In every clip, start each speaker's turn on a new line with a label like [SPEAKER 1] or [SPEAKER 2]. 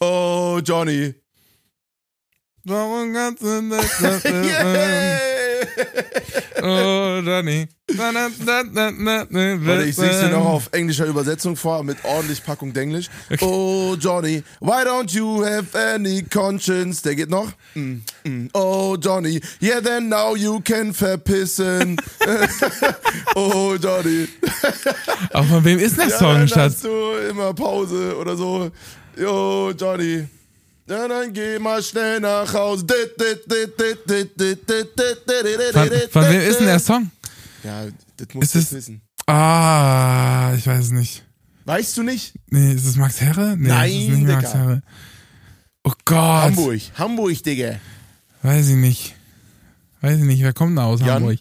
[SPEAKER 1] Oh, Johnny.
[SPEAKER 2] Warum kannst du nicht
[SPEAKER 1] Yeah.
[SPEAKER 2] Oh, Johnny.
[SPEAKER 1] Warte, ich sing's dir noch auf englischer Übersetzung vor, mit ordentlich Packung Denglisch. Oh, Johnny, why don't you have any conscience? Der geht noch. Mm, mm. Oh, Johnny, yeah, then now you can verpissen. oh, Johnny.
[SPEAKER 2] Auch von wem ist der
[SPEAKER 1] Ja,
[SPEAKER 2] Song, Schatz?
[SPEAKER 1] hast du immer Pause oder so. Jo, Johnny. Ja, dann geh mal schnell nach Hause.
[SPEAKER 2] Von, von wem ist denn der Song?
[SPEAKER 1] Ja, das musst du
[SPEAKER 2] es-
[SPEAKER 1] wissen.
[SPEAKER 2] Ah, ich weiß es nicht.
[SPEAKER 1] Weißt du nicht?
[SPEAKER 2] Nee, ist es Max Herre? Nee,
[SPEAKER 1] Nein,
[SPEAKER 2] es ist nicht Max
[SPEAKER 1] Digga.
[SPEAKER 2] Herre. Oh Gott.
[SPEAKER 1] Hamburg. Hamburg, Digga.
[SPEAKER 2] Weiß ich nicht. Weiß ich nicht, wer kommt da aus
[SPEAKER 1] Jan?
[SPEAKER 2] Hamburg?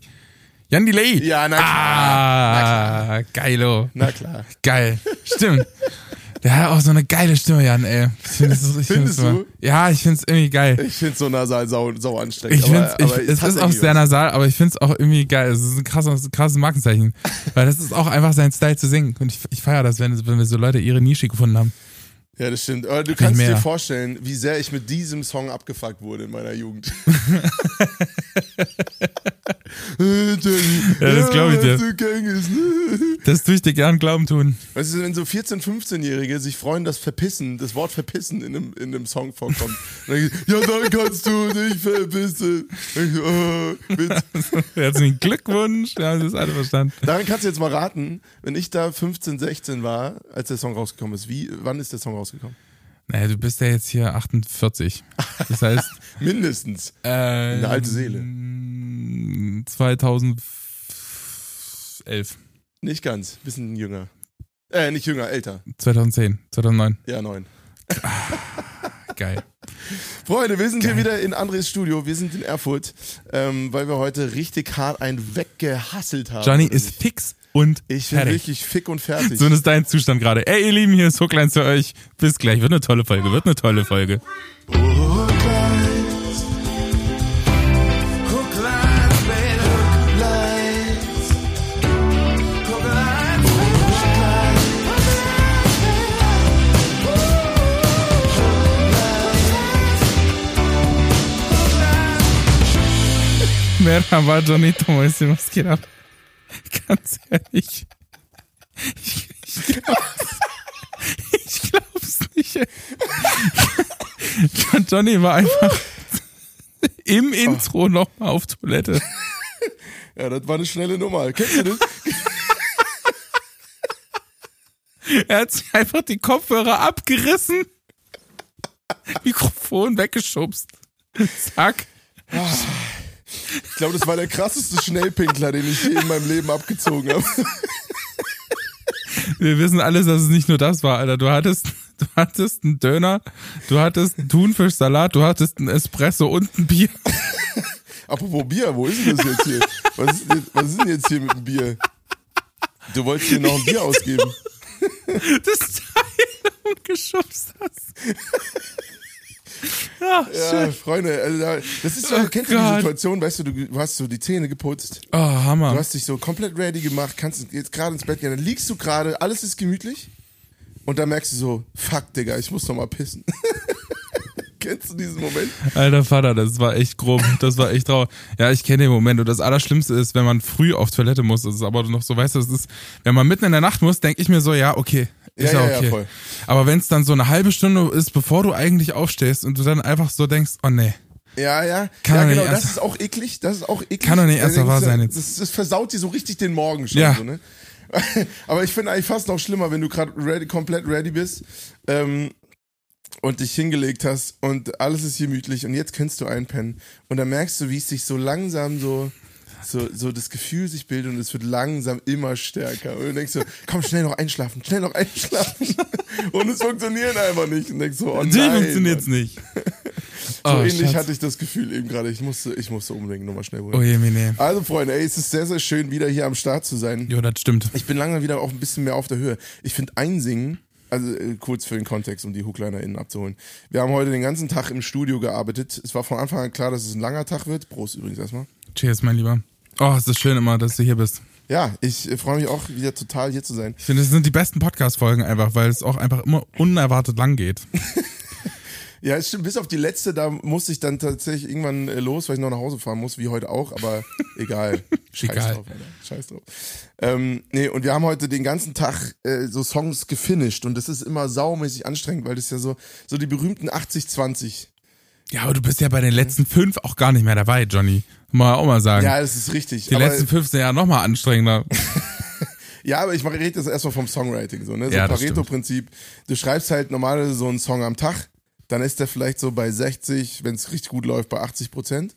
[SPEAKER 2] Jan Delay.
[SPEAKER 1] Ja, na klar.
[SPEAKER 2] Ah, geilo.
[SPEAKER 1] Na klar.
[SPEAKER 2] Geil. Stimmt. Der hat auch so eine geile Stimme, Jan, ey. Ich find, das ich
[SPEAKER 1] Findest du?
[SPEAKER 2] Ja, ich find's irgendwie geil.
[SPEAKER 1] Ich find's so nasal sau, sau anstrengend.
[SPEAKER 2] Ich find's,
[SPEAKER 1] aber,
[SPEAKER 2] ich,
[SPEAKER 1] aber
[SPEAKER 2] es ist auch sehr
[SPEAKER 1] was.
[SPEAKER 2] nasal, aber ich find's auch irgendwie geil. Es ist ein krasses, krasses Markenzeichen. Weil das ist auch einfach sein Style zu singen. Und ich, ich feiere das, wenn, wenn wir so Leute ihre Nische gefunden haben.
[SPEAKER 1] Ja, das stimmt. Aber du kannst dir vorstellen, wie sehr ich mit diesem Song abgefuckt wurde in meiner Jugend.
[SPEAKER 2] Ja, das glaub ich dir. Das tue ich dir gern glauben tun.
[SPEAKER 1] Weißt du, wenn so 14-, 15-Jährige sich freuen, dass Verpissen, das Wort Verpissen in einem, in einem Song vorkommt. Dann, ja, dann kannst du dich verpissen. Ich, oh, Witz.
[SPEAKER 2] Herzlichen Glückwunsch. Ja, das ist alle verstanden.
[SPEAKER 1] Daran kannst du jetzt mal raten, wenn ich da 15, 16 war, als der Song rausgekommen ist. Wie, wann ist der Song rausgekommen?
[SPEAKER 2] Naja, du bist ja jetzt hier 48. Das heißt,
[SPEAKER 1] Mindestens.
[SPEAKER 2] äh,
[SPEAKER 1] Eine alte Seele.
[SPEAKER 2] 2011.
[SPEAKER 1] Nicht ganz. Bisschen jünger. Äh, nicht jünger, älter.
[SPEAKER 2] 2010, 2009.
[SPEAKER 1] Ja, neun.
[SPEAKER 2] Geil.
[SPEAKER 1] Freunde, wir sind
[SPEAKER 2] Geil.
[SPEAKER 1] hier wieder in Andres Studio. Wir sind in Erfurt, ähm, weil wir heute richtig hart einen weggehasselt haben.
[SPEAKER 2] Johnny ist fix und
[SPEAKER 1] Ich bin
[SPEAKER 2] fertig.
[SPEAKER 1] wirklich fick und fertig.
[SPEAKER 2] So ist dein Zustand gerade. Ey, ihr Lieben, hier ist Hookline für euch. Bis gleich. Wird eine tolle Folge. Wird eine tolle Folge. Merhaba, Johnito Mäuschen, was geht ab? Ganz ehrlich. Ich, ich glaub's, ich glaub's nicht. ey. Johnny war einfach im Intro nochmal auf Toilette.
[SPEAKER 1] ja, das war eine schnelle Nummer. Kennst du das?
[SPEAKER 2] Er hat sich einfach die Kopfhörer abgerissen. Mikrofon weggeschubst. Zack.
[SPEAKER 1] Ich glaube, das war der krasseste Schnellpinkler, den ich je in meinem Leben abgezogen habe.
[SPEAKER 2] Wir wissen alles, dass es nicht nur das war, Alter. Du hattest, du hattest einen Döner, du hattest einen Thunfischsalat, du hattest einen Espresso und ein Bier.
[SPEAKER 1] Apropos Bier, wo ist denn das jetzt hier? Was ist, denn- was ist denn jetzt hier mit dem Bier? Du wolltest hier noch ein Bier ausgeben.
[SPEAKER 2] Das Teil umgeschubst hast. Ja,
[SPEAKER 1] Ja. Freunde, also da, das ist so,
[SPEAKER 2] Oh
[SPEAKER 1] kennst du die
[SPEAKER 2] Gott.
[SPEAKER 1] Situation, weißt du, du, du hast so die Zähne geputzt,
[SPEAKER 2] Oh, Hammer.
[SPEAKER 1] du hast dich so komplett ready gemacht, kannst jetzt gerade ins Bett gehen, dann liegst du gerade, alles ist gemütlich und dann merkst du so, fuck, Digga, ich muss noch mal pissen. kennst du diesen Moment?
[SPEAKER 2] Alter Vater, das war echt grob. Das war echt traurig. Ja, ich kenne den Moment. Und das Allerschlimmste ist, wenn man früh auf Toilette muss. Das ist aber noch so, weißt du, das ist, wenn man mitten in der Nacht muss, denke ich mir so, ja, okay. Ist
[SPEAKER 1] Ja,
[SPEAKER 2] ja,
[SPEAKER 1] ja,
[SPEAKER 2] okay.
[SPEAKER 1] voll.
[SPEAKER 2] Aber wenn es dann so eine halbe Stunde ist, bevor du eigentlich aufstehst und du dann einfach so denkst, oh nee.
[SPEAKER 1] Ja, ja.
[SPEAKER 2] Kann
[SPEAKER 1] ja,
[SPEAKER 2] doch nicht
[SPEAKER 1] genau, das
[SPEAKER 2] ernst-
[SPEAKER 1] ist auch eklig. Das ist auch eklig.
[SPEAKER 2] Kann doch nicht
[SPEAKER 1] denkst
[SPEAKER 2] wahr sein jetzt.
[SPEAKER 1] Das, das versaut dir so richtig den Morgen schon.
[SPEAKER 2] Ja.
[SPEAKER 1] So, ne? Aber ich finde eigentlich fast noch schlimmer, wenn du gerade ready, komplett ready bist ähm, und dich hingelegt hast und alles ist gemütlich und jetzt kannst du einpennen und dann merkst du, wie es sich so langsam so so, so das Gefühl sich bildet und es wird langsam immer stärker. Und du denkst so, komm, schnell noch einschlafen, schnell noch einschlafen. Und es funktioniert einfach nicht. Und denkst so, oh nein.
[SPEAKER 2] funktioniert's
[SPEAKER 1] Mann.
[SPEAKER 2] nicht.
[SPEAKER 1] So
[SPEAKER 2] Oh,
[SPEAKER 1] ähnlich
[SPEAKER 2] Schatz.
[SPEAKER 1] hatte ich das Gefühl eben gerade. Ich musste, ich musste unbedingt nochmal schnell holen.
[SPEAKER 2] Oh je, nee.
[SPEAKER 1] Also Freunde, ey, es ist sehr, sehr schön, wieder hier am Start zu sein.
[SPEAKER 2] Jo, das stimmt.
[SPEAKER 1] Ich bin langsam wieder auch ein bisschen mehr auf der Höhe. Ich finde Einsingen, also äh, kurz für den Kontext, um die HooklinerInnen abzuholen. Wir haben heute den ganzen Tag im Studio gearbeitet. Es war von Anfang an klar, dass es ein langer Tag wird. Prost übrigens erstmal.
[SPEAKER 2] Cheers, mein Lieber. Oh, es ist schön immer, dass du hier bist.
[SPEAKER 1] Ja, ich freue mich auch wieder total hier zu sein.
[SPEAKER 2] Ich finde, es sind die besten Podcast-Folgen einfach, weil es auch einfach immer unerwartet lang geht.
[SPEAKER 1] Ja, stimmt. Bis auf die letzte, da musste ich dann tatsächlich irgendwann äh, los, weil ich noch nach Hause fahren muss, wie heute auch, aber egal. Scheiß
[SPEAKER 2] Egal.
[SPEAKER 1] drauf, Alter. Scheiß drauf. Ähm, nee, und wir haben heute den ganzen Tag äh, so Songs gefinisht und das ist immer saumäßig anstrengend, weil das ja so, so die berühmten 80-20.
[SPEAKER 2] Ja, aber du bist ja bei den letzten fünf auch gar nicht mehr dabei, Johnny. Muss man auch mal sagen.
[SPEAKER 1] Ja, das ist richtig.
[SPEAKER 2] die letzten fünf sind ja nochmal anstrengender.
[SPEAKER 1] ja, aber ich rede jetzt erstmal vom Songwriting, so, ne? So
[SPEAKER 2] Ja,
[SPEAKER 1] Pareto-Prinzip. Du schreibst halt normalerweise so einen Song am Tag, dann ist der vielleicht so bei 60, wenn es richtig gut läuft, bei 80 Prozent.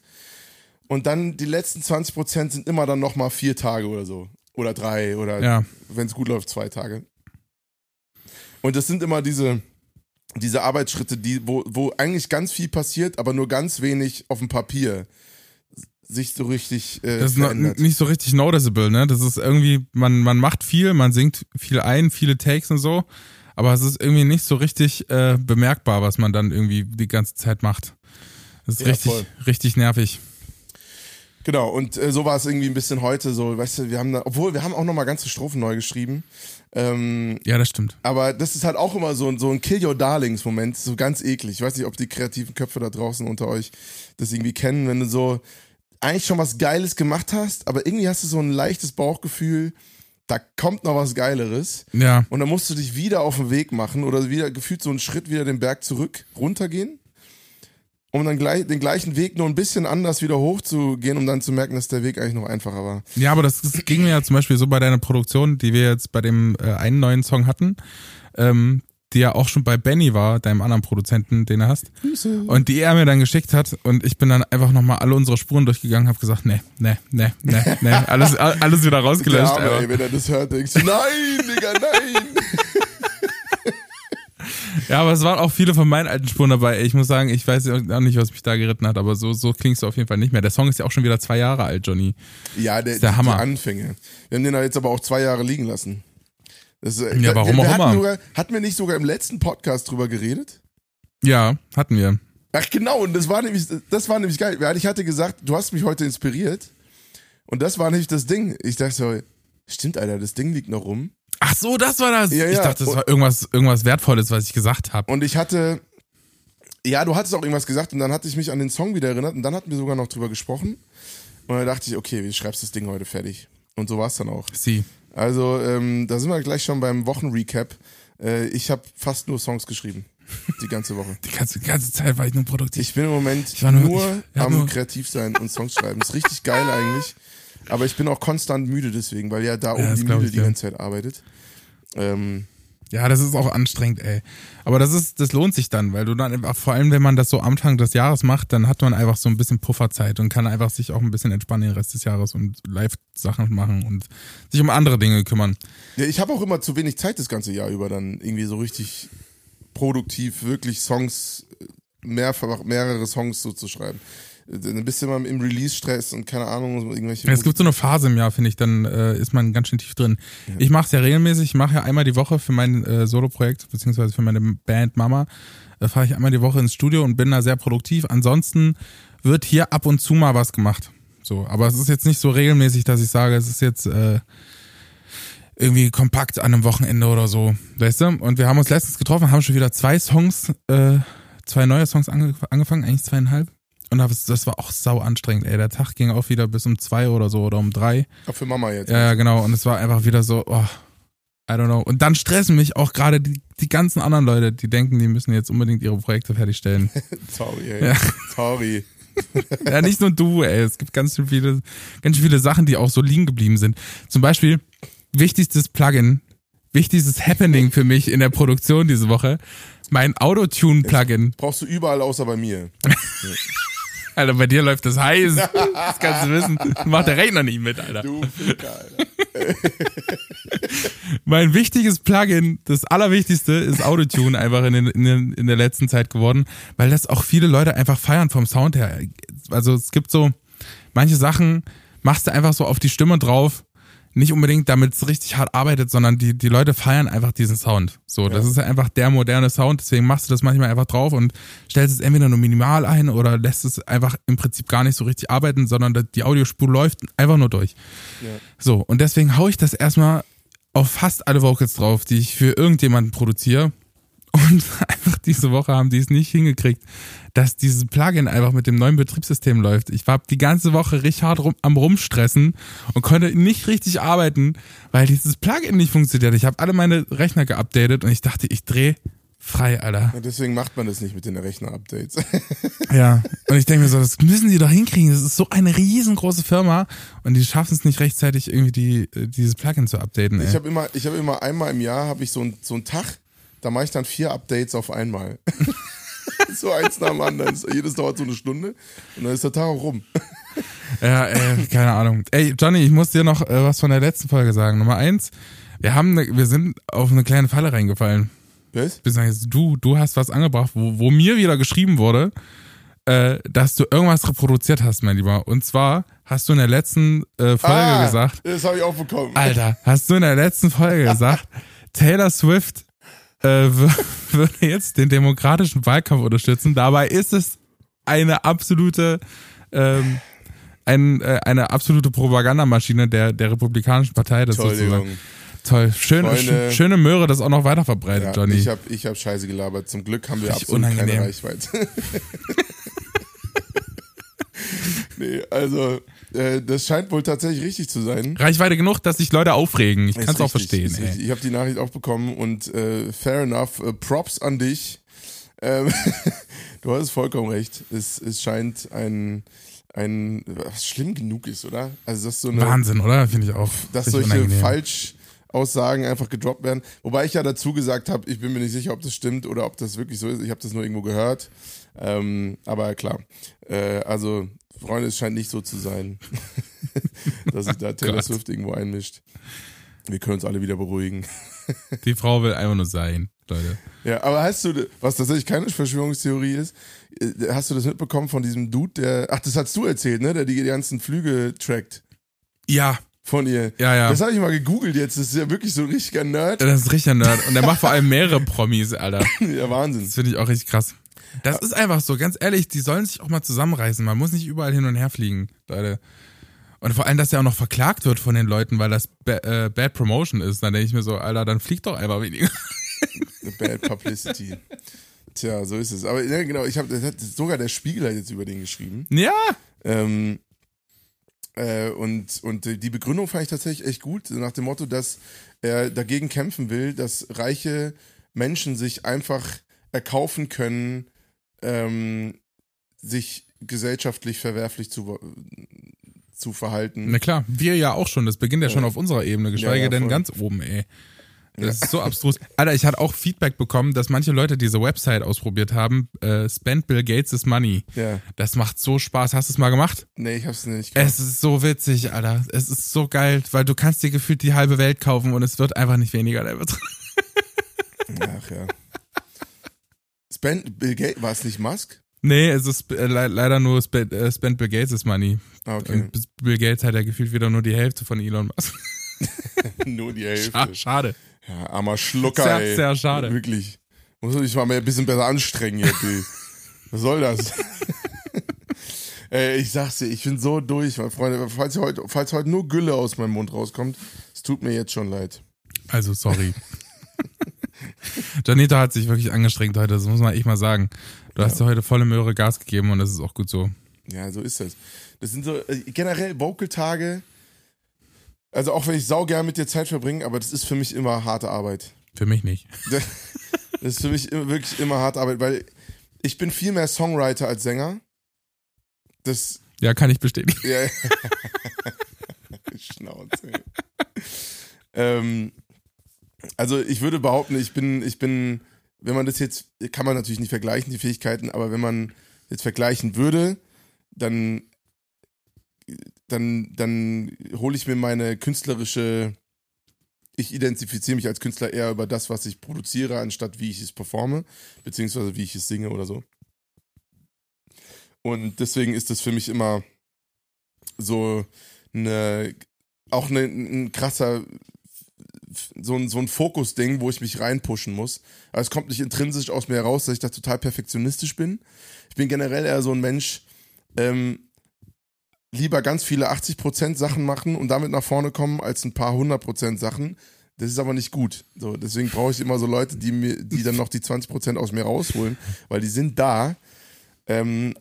[SPEAKER 1] Und dann die letzten 20 Prozent sind immer dann nochmal vier Tage oder so. Oder drei oder
[SPEAKER 2] Ja.
[SPEAKER 1] wenn es gut läuft, zwei Tage. Und das sind immer diese, diese Arbeitsschritte, die, wo, wo eigentlich ganz viel passiert, aber nur ganz wenig auf dem Papier sich so richtig äh,
[SPEAKER 2] Das ist
[SPEAKER 1] verändert.
[SPEAKER 2] nicht so richtig noticeable, ne? Das ist irgendwie, man, man macht viel, man singt viel ein, viele Takes und so, aber es ist irgendwie nicht so richtig äh, bemerkbar, was man dann irgendwie die ganze Zeit macht. Das ist
[SPEAKER 1] Ja,
[SPEAKER 2] richtig,
[SPEAKER 1] voll.
[SPEAKER 2] richtig nervig.
[SPEAKER 1] Genau, und äh, so war es irgendwie ein bisschen heute so, weißt du, wir haben da, obwohl wir haben auch nochmal ganze Strophen neu geschrieben. Ähm,
[SPEAKER 2] Ja, das stimmt.
[SPEAKER 1] aber das ist halt auch immer so, ein- so ein Kill Your Darlings Moment, so ganz eklig. Ich weiß nicht, ob die kreativen Köpfe da draußen unter euch das irgendwie kennen, wenn du so eigentlich schon was Geiles gemacht hast, aber irgendwie hast du so ein leichtes Bauchgefühl, da kommt noch was Geileres.
[SPEAKER 2] Ja,
[SPEAKER 1] Und dann musst du dich wieder auf den Weg machen oder wieder gefühlt so einen Schritt wieder den Berg zurück, runtergehen, um dann gleich, den gleichen Weg nur ein bisschen anders wieder hochzugehen, um dann zu merken, dass der Weg eigentlich noch einfacher war.
[SPEAKER 2] ja, aber das, das ging mir ja zum Beispiel so bei deiner Produktion, die wir jetzt bei dem äh, einen neuen Song hatten, ähm, die ja auch schon bei Benny war, deinem anderen Produzenten, den du hast. Und die er mir dann geschickt hat und ich bin dann einfach nochmal alle unsere Spuren durchgegangen, habe gesagt, nee, nee, nee, nee, nee, alles, alles wieder
[SPEAKER 1] Der
[SPEAKER 2] rausgelöscht.
[SPEAKER 1] Arme,
[SPEAKER 2] aber-
[SPEAKER 1] ey, wenn er das hört, denkst du, nein, Digga, nein.
[SPEAKER 2] Ja, aber es waren auch viele von meinen alten Spuren dabei. Ich muss sagen, ich weiß auch nicht, was mich da geritten hat, aber so, so klingst du auf jeden Fall nicht mehr. Der Song ist ja auch schon wieder zwei Jahre alt, Johnny.
[SPEAKER 1] Ja, der,
[SPEAKER 2] ist der Hammer.
[SPEAKER 1] die Anfänge. Wir haben den da jetzt aber auch zwei Jahre liegen lassen. Das, ist-
[SPEAKER 2] Ja, warum
[SPEAKER 1] wir, wir
[SPEAKER 2] auch immer.
[SPEAKER 1] Sogar, hatten wir nicht sogar im letzten Podcast drüber geredet?
[SPEAKER 2] Ja, hatten wir.
[SPEAKER 1] Ach genau, und das war nämlich, das war nämlich geil. Ich hatte gesagt, du hast mich heute inspiriert. Und das war nämlich das Ding. Ich dachte so, stimmt, Alter, das Ding liegt noch rum.
[SPEAKER 2] Ach so, das war das.
[SPEAKER 1] Ja,
[SPEAKER 2] Ich
[SPEAKER 1] ja.
[SPEAKER 2] dachte, das war irgendwas, irgendwas Wertvolles, was ich gesagt habe.
[SPEAKER 1] Und ich hatte, ja, du hattest auch irgendwas gesagt und dann hatte ich mich an den Song wieder erinnert und dann hatten wir sogar noch drüber gesprochen. Und dann dachte ich, okay, wie schreibst das Ding heute fertig? Und so war es dann auch.
[SPEAKER 2] Sie.
[SPEAKER 1] Also, ähm, da sind wir gleich schon beim Wochenrecap. Äh, ich habe fast nur Songs geschrieben. Die ganze Woche.
[SPEAKER 2] Die ganze, die ganze Zeit war ich nur produktiv.
[SPEAKER 1] Ich bin im Moment
[SPEAKER 2] Ich nur-
[SPEAKER 1] nur,
[SPEAKER 2] ich- ja,
[SPEAKER 1] am
[SPEAKER 2] nur-
[SPEAKER 1] kreativ sein und Songs schreiben. ist richtig geil eigentlich. Aber ich bin auch konstant müde deswegen, weil ja da oben
[SPEAKER 2] das
[SPEAKER 1] die Mühle
[SPEAKER 2] ich,
[SPEAKER 1] die
[SPEAKER 2] ja.
[SPEAKER 1] ganze Zeit arbeitet. Ähm,
[SPEAKER 2] Ja, das ist auch anstrengend, ey. Aber das ist, das lohnt sich dann, weil du dann einfach, vor allem wenn man das so am Anfang des Jahres macht, dann hat man einfach so ein bisschen Pufferzeit und kann einfach sich auch ein bisschen entspannen den Rest des Jahres und Live-Sachen machen und sich um andere Dinge kümmern.
[SPEAKER 1] ja, ich habe auch immer zu wenig Zeit das ganze Jahr über dann irgendwie so richtig produktiv wirklich Songs, mehrfach, mehrere Songs so zu schreiben. Dann bist du immer im Release-Stress und keine Ahnung, so irgendwelche.
[SPEAKER 2] Es gibt so eine Phase im Jahr, finde ich, dann äh, ist man ganz schön tief drin. Ich mache es ja regelmäßig, ich mache ja einmal die Woche für mein äh, Solo-Projekt, beziehungsweise für meine Band Mama, äh, fahre ich einmal die Woche ins Studio und bin da sehr produktiv. Ansonsten wird hier ab und zu mal was gemacht. So, aber es ist jetzt nicht so regelmäßig, dass ich sage, es ist jetzt äh, irgendwie kompakt an einem Wochenende oder so, weißt du? Und wir haben uns letztens getroffen, haben schon wieder zwei Songs, äh, zwei neue Songs ange angefangen, eigentlich zweieinhalb. Und das, war auch sau anstrengend, ey. Der Tag ging auch wieder bis um zwei oder so oder um drei.
[SPEAKER 1] Auch für Mama jetzt.
[SPEAKER 2] Ja, ja, genau. Und es war einfach wieder so, oh, I don't know. Und dann stressen mich auch gerade die, die ganzen anderen Leute, die denken, die müssen jetzt unbedingt ihre Projekte fertigstellen.
[SPEAKER 1] Sorry, ey.
[SPEAKER 2] Ja.
[SPEAKER 1] Sorry.
[SPEAKER 2] ja, nicht nur du, ey. Es gibt ganz schön viele, ganz schön viele Sachen, die auch so liegen geblieben sind. Zum Beispiel, wichtigstes Plugin, wichtigstes Happening für mich in der Produktion diese Woche, mein Autotune-Plugin.
[SPEAKER 1] Brauchst du überall außer bei mir.
[SPEAKER 2] Alter, bei dir läuft das heiß. Das kannst du wissen. Macht der Rechner nicht mit, Alter.
[SPEAKER 1] Du Ficker, Alter.
[SPEAKER 2] Mein wichtiges Plugin, das allerwichtigste, ist Autotune einfach in, den, in, den, in der letzten Zeit geworden, weil das auch viele Leute einfach feiern vom Sound her. Also es gibt so manche Sachen, machst du einfach so auf die Stimme drauf, nicht unbedingt, damit es richtig hart arbeitet, sondern die, die Leute feiern einfach diesen Sound. So, das ist ja einfach der moderne Sound, deswegen machst du das manchmal einfach drauf und stellst es entweder nur minimal ein oder lässt es einfach im Prinzip gar nicht so richtig arbeiten, sondern die Audiospur läuft einfach nur durch. So, und deswegen hau ich das erstmal auf fast alle Vocals drauf, die ich für irgendjemanden produziere. Und einfach diese Woche haben die es nicht hingekriegt, dass dieses Plugin einfach mit dem neuen Betriebssystem läuft. Ich war die ganze Woche richtig hart rum, am rumstressen und konnte nicht richtig arbeiten, weil dieses Plugin nicht funktioniert. Ich habe alle meine Rechner geupdatet und ich dachte, ich drehe frei, Alter.
[SPEAKER 1] Ja, deswegen macht man das nicht mit den Rechner-Updates.
[SPEAKER 2] Ja, und ich denke mir so, das müssen die doch hinkriegen. Das ist so eine riesengroße Firma und die schaffen es nicht rechtzeitig irgendwie die, äh, dieses Plugin zu updaten. Ey.
[SPEAKER 1] Ich habe immer, ich habe immer einmal im Jahr habe ich so, ein, so einen Tag, da mache ich dann vier Updates auf einmal. so eins nach dem anderen. Jedes dauert so eine Stunde und dann ist der Tag auch rum.
[SPEAKER 2] Ja, ey, keine Ahnung. Ey, Johnny, ich muss dir noch äh, was von der letzten Folge sagen. Nummer eins, wir haben, ne, wir sind auf eine kleine Falle reingefallen.
[SPEAKER 1] Was?
[SPEAKER 2] Du, du hast was angebracht, wo, wo mir wieder geschrieben wurde, äh, dass du irgendwas reproduziert hast, mein Lieber. Und zwar hast du in der letzten äh, Folge
[SPEAKER 1] Ah,
[SPEAKER 2] gesagt,
[SPEAKER 1] Das habe ich auch bekommen.
[SPEAKER 2] Alter, hast du in der letzten Folge gesagt, Taylor Swift äh, wür- würde jetzt den demokratischen Wahlkampf unterstützen. Dabei ist es eine absolute, ähm, ein, äh, eine absolute Propagandamaschine der, der Republikanischen Partei. Das sozusagen. Toll. Schön,
[SPEAKER 1] Freunde.
[SPEAKER 2] sch- schöne Möhre, das auch noch weiter verbreitet,
[SPEAKER 1] Ja,
[SPEAKER 2] Johnny.
[SPEAKER 1] ich habe ich hab Scheiße gelabert. Zum Glück haben wir
[SPEAKER 2] Richtig
[SPEAKER 1] absolut keine
[SPEAKER 2] unangenehm.
[SPEAKER 1] Reichweite. nee, also äh, das scheint wohl tatsächlich richtig zu sein.
[SPEAKER 2] Reichweite genug, dass sich Leute aufregen. Ich
[SPEAKER 1] Ist
[SPEAKER 2] kann es auch verstehen.
[SPEAKER 1] ist
[SPEAKER 2] Ey.
[SPEAKER 1] Ich habe die Nachricht auch bekommen und äh, fair enough. Äh, Props an dich. Ähm, du hast vollkommen recht. Es, es scheint ein, ein was schlimm genug ist, oder? Also dass so eine,
[SPEAKER 2] Wahnsinn, oder? Finde ich auch.
[SPEAKER 1] dass solche
[SPEAKER 2] unangenehm.
[SPEAKER 1] Falschaussagen einfach gedroppt werden. Wobei ich ja dazu gesagt habe, ich bin mir nicht sicher, ob das stimmt oder ob das wirklich so ist. Ich habe das nur irgendwo gehört. Ähm, aber klar, äh, also Freunde, es scheint nicht so zu sein, dass sich da Taylor. Swift irgendwo einmischt. Wir können uns alle wieder beruhigen.
[SPEAKER 2] Die Frau will einfach nur sein, Leute.
[SPEAKER 1] Ja, aber hast du, was tatsächlich keine Verschwörungstheorie ist, äh, hast du das mitbekommen von diesem Dude, der, ach, das hast du erzählt, ne, der die ganzen Flüge trackt
[SPEAKER 2] Ja,
[SPEAKER 1] von ihr.
[SPEAKER 2] ja, ja.
[SPEAKER 1] Das habe ich mal gegoogelt jetzt, das ist ja wirklich so ein richtiger Nerd.
[SPEAKER 2] Das ist richtig ein Nerd. Und der macht vor allem mehrere Promis, Alter.
[SPEAKER 1] Ja, Wahnsinn.
[SPEAKER 2] Das finde ich auch richtig krass. Das ist einfach so, ganz ehrlich, die sollen sich auch mal zusammenreißen. Man muss nicht überall hin und her fliegen, Leute. Und vor allem, dass er auch noch verklagt wird von den Leuten, weil das ba äh, Bad Promotion ist. Dann denke ich mir so, Alter, dann flieg doch einfach weniger.
[SPEAKER 1] Bad Publicity. Tja, so ist es. Aber ja, genau, ich habe sogar der Spiegel hat jetzt über den geschrieben.
[SPEAKER 2] Ja,
[SPEAKER 1] Ähm, äh, und, und die Begründung fand ich tatsächlich echt gut, nach dem Motto, dass er dagegen kämpfen will, dass reiche Menschen sich einfach erkaufen können, ähm, sich gesellschaftlich verwerflich zu, zu verhalten.
[SPEAKER 2] na klar, wir ja auch schon. Das beginnt ja schon auf unserer Ebene, geschweige
[SPEAKER 1] Ja, ja,
[SPEAKER 2] denn ganz oben, ey. Das ist so abstrus. Alter, ich hatte auch Feedback bekommen, dass manche Leute diese Website ausprobiert haben. Äh, Spend Bill Gates' Money.
[SPEAKER 1] Ja.
[SPEAKER 2] Das macht so Spaß. Hast du es mal gemacht?
[SPEAKER 1] Nee, ich hab's nicht gemacht.
[SPEAKER 2] Es ist so witzig, Alter. Es ist so geil, weil du kannst dir gefühlt die halbe Welt kaufen und es wird einfach nicht weniger.
[SPEAKER 1] Ach ja. Spend, Bill Gates, war es nicht Musk?
[SPEAKER 2] Nee, es ist äh, le leider nur Spend, äh, Spend Bill Gates' Money.
[SPEAKER 1] Ah, okay.
[SPEAKER 2] Und Bill Gates hat ja gefühlt wieder nur die Hälfte von Elon Musk.
[SPEAKER 1] Nur die Hälfte.
[SPEAKER 2] Scha- Schade.
[SPEAKER 1] Ja, armer Schlucker,
[SPEAKER 2] Sehr,
[SPEAKER 1] ey.
[SPEAKER 2] sehr schade.
[SPEAKER 1] Wirklich. Muss sich mal ein bisschen besser anstrengen jetzt, ey. Was soll das? ey, ich sag's dir, ich bin so durch, meine Freunde. Falls heute, falls heute nur Gülle aus meinem Mund rauskommt, es tut mir jetzt schon leid.
[SPEAKER 2] Also, sorry. Janita hat sich wirklich angestrengt heute, das muss man echt mal sagen. Du hast dir heute volle Möhre Gas gegeben und das ist auch gut so.
[SPEAKER 1] Ja, so ist das. Das sind so äh, generell Vocal-Tage. Also auch wenn ich saugern mit dir Zeit verbringe, aber das ist für mich immer harte Arbeit.
[SPEAKER 2] Für mich nicht.
[SPEAKER 1] Das ist für mich immer, wirklich immer harte Arbeit, weil ich bin viel mehr Songwriter als Sänger. Das,
[SPEAKER 2] Ja, kann ich bestätigen.
[SPEAKER 1] ja. Schnauze. ey. ähm, also ich würde behaupten, ich bin, ich bin, wenn man das jetzt, kann man natürlich nicht vergleichen, die Fähigkeiten, aber wenn man jetzt vergleichen würde, dann, dann, dann hole ich mir meine künstlerische, ich identifiziere mich als Künstler eher über das, was ich produziere, anstatt wie ich es performe, beziehungsweise wie ich es singe oder so. Und deswegen ist das für mich immer so eine, auch eine, ein krasser, so ein, so ein Fokus-Ding, wo ich mich reinpushen muss. Aber es kommt nicht intrinsisch aus mir heraus, dass ich da total perfektionistisch bin. Ich bin generell eher so ein Mensch, ähm, lieber ganz viele 80% Sachen machen und damit nach vorne kommen, als ein paar 100% Sachen, Das ist aber nicht gut. So, deswegen brauche ich immer so Leute, die mir, die dann noch die 20% aus mir rausholen, weil die sind da. Ähm,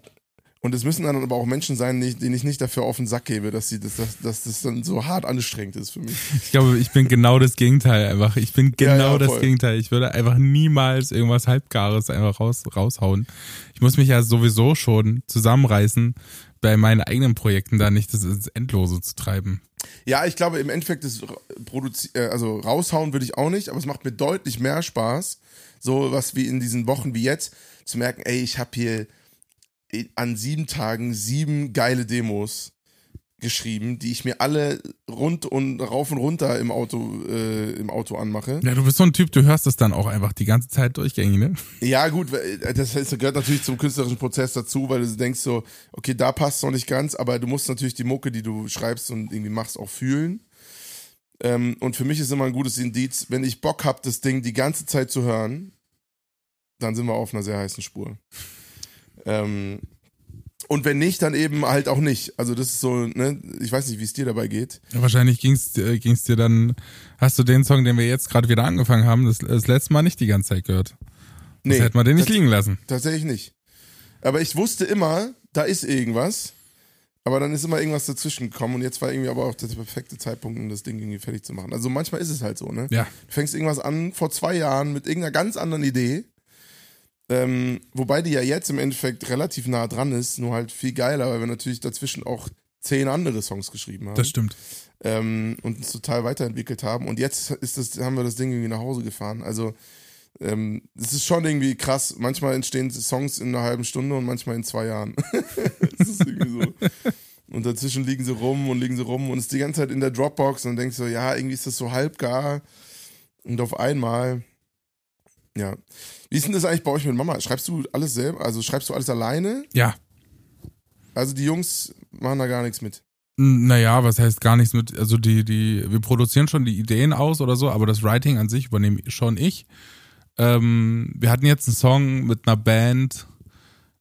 [SPEAKER 1] und es müssen dann aber auch Menschen sein, denen ich nicht dafür auf den Sack gebe, dass, sie, dass, dass, dass das dann so hart anstrengend ist für mich.
[SPEAKER 2] Ich glaube, ich bin genau das Gegenteil einfach. Ich bin genau ja, ja, das Gegenteil. Ich würde einfach niemals irgendwas Halbgares einfach raus, raushauen. Ich muss mich ja sowieso schon zusammenreißen, bei meinen eigenen Projekten da nicht das ins Endlose zu treiben.
[SPEAKER 1] Ja, ich glaube, im Endeffekt das Produzi äh, also raushauen würde ich auch nicht, aber es macht mir deutlich mehr Spaß, so was wie in diesen Wochen wie jetzt, zu merken, ey, ich habe hier an sieben Tagen sieben geile Demos geschrieben, die ich mir alle rund und rauf und runter im Auto äh, im Auto anmache.
[SPEAKER 2] Ja, du bist so ein Typ, du hörst das dann auch einfach die ganze Zeit durchgängig, ne?
[SPEAKER 1] Ja, gut, das, heißt, das gehört natürlich zum künstlerischen Prozess dazu, weil du denkst so, okay, da passt es noch nicht ganz, aber du musst natürlich die Mucke, die du schreibst und irgendwie machst, auch fühlen. Ähm, und für mich ist immer ein gutes Indiz, wenn ich Bock hab, das Ding die ganze Zeit zu hören, dann sind wir auf einer sehr heißen Spur. Ähm, und wenn nicht, dann eben halt auch nicht. Also das ist so, ne, ich weiß nicht, wie es dir dabei geht.
[SPEAKER 2] Ja, wahrscheinlich ging's, äh, ging's dir dann, hast du den Song, den wir jetzt gerade wieder angefangen haben, das, das letzte Mal nicht die ganze Zeit gehört. Das nee, hätte man den nicht liegen lassen.
[SPEAKER 1] Tatsächlich nicht. Aber ich wusste immer, da ist irgendwas. Aber dann ist immer irgendwas dazwischen gekommen und jetzt war irgendwie aber auch der perfekte Zeitpunkt, um das Ding irgendwie fertig zu machen. Also manchmal ist es halt so, ne?
[SPEAKER 2] Ja.
[SPEAKER 1] Du fängst irgendwas an vor zwei Jahren mit irgendeiner ganz anderen Idee ähm, wobei die ja jetzt im Endeffekt relativ nah dran ist, nur halt viel geiler, weil wir natürlich dazwischen auch zehn andere Songs geschrieben haben.
[SPEAKER 2] Das stimmt.
[SPEAKER 1] Ähm, und uns total weiterentwickelt haben. Und jetzt ist das, haben wir das Ding irgendwie nach Hause gefahren. Also ähm, es ist schon irgendwie krass. Manchmal entstehen Songs in einer halben Stunde und manchmal in zwei Jahren. das ist irgendwie so. Und dazwischen liegen sie rum und liegen sie rum und ist die ganze Zeit in der Dropbox und denkst so, ja, irgendwie ist das so halb gar. Und auf einmal, ja. Wie ist denn das eigentlich bei euch mit Mama? Schreibst du alles selber? Also schreibst du alles alleine?
[SPEAKER 2] Ja.
[SPEAKER 1] Also die Jungs machen da gar nichts mit.
[SPEAKER 2] Naja, was heißt gar nichts mit, also die, die, wir produzieren schon die Ideen aus oder so, aber das Writing an sich übernehme schon ich. Ähm, wir hatten jetzt einen Song mit einer Band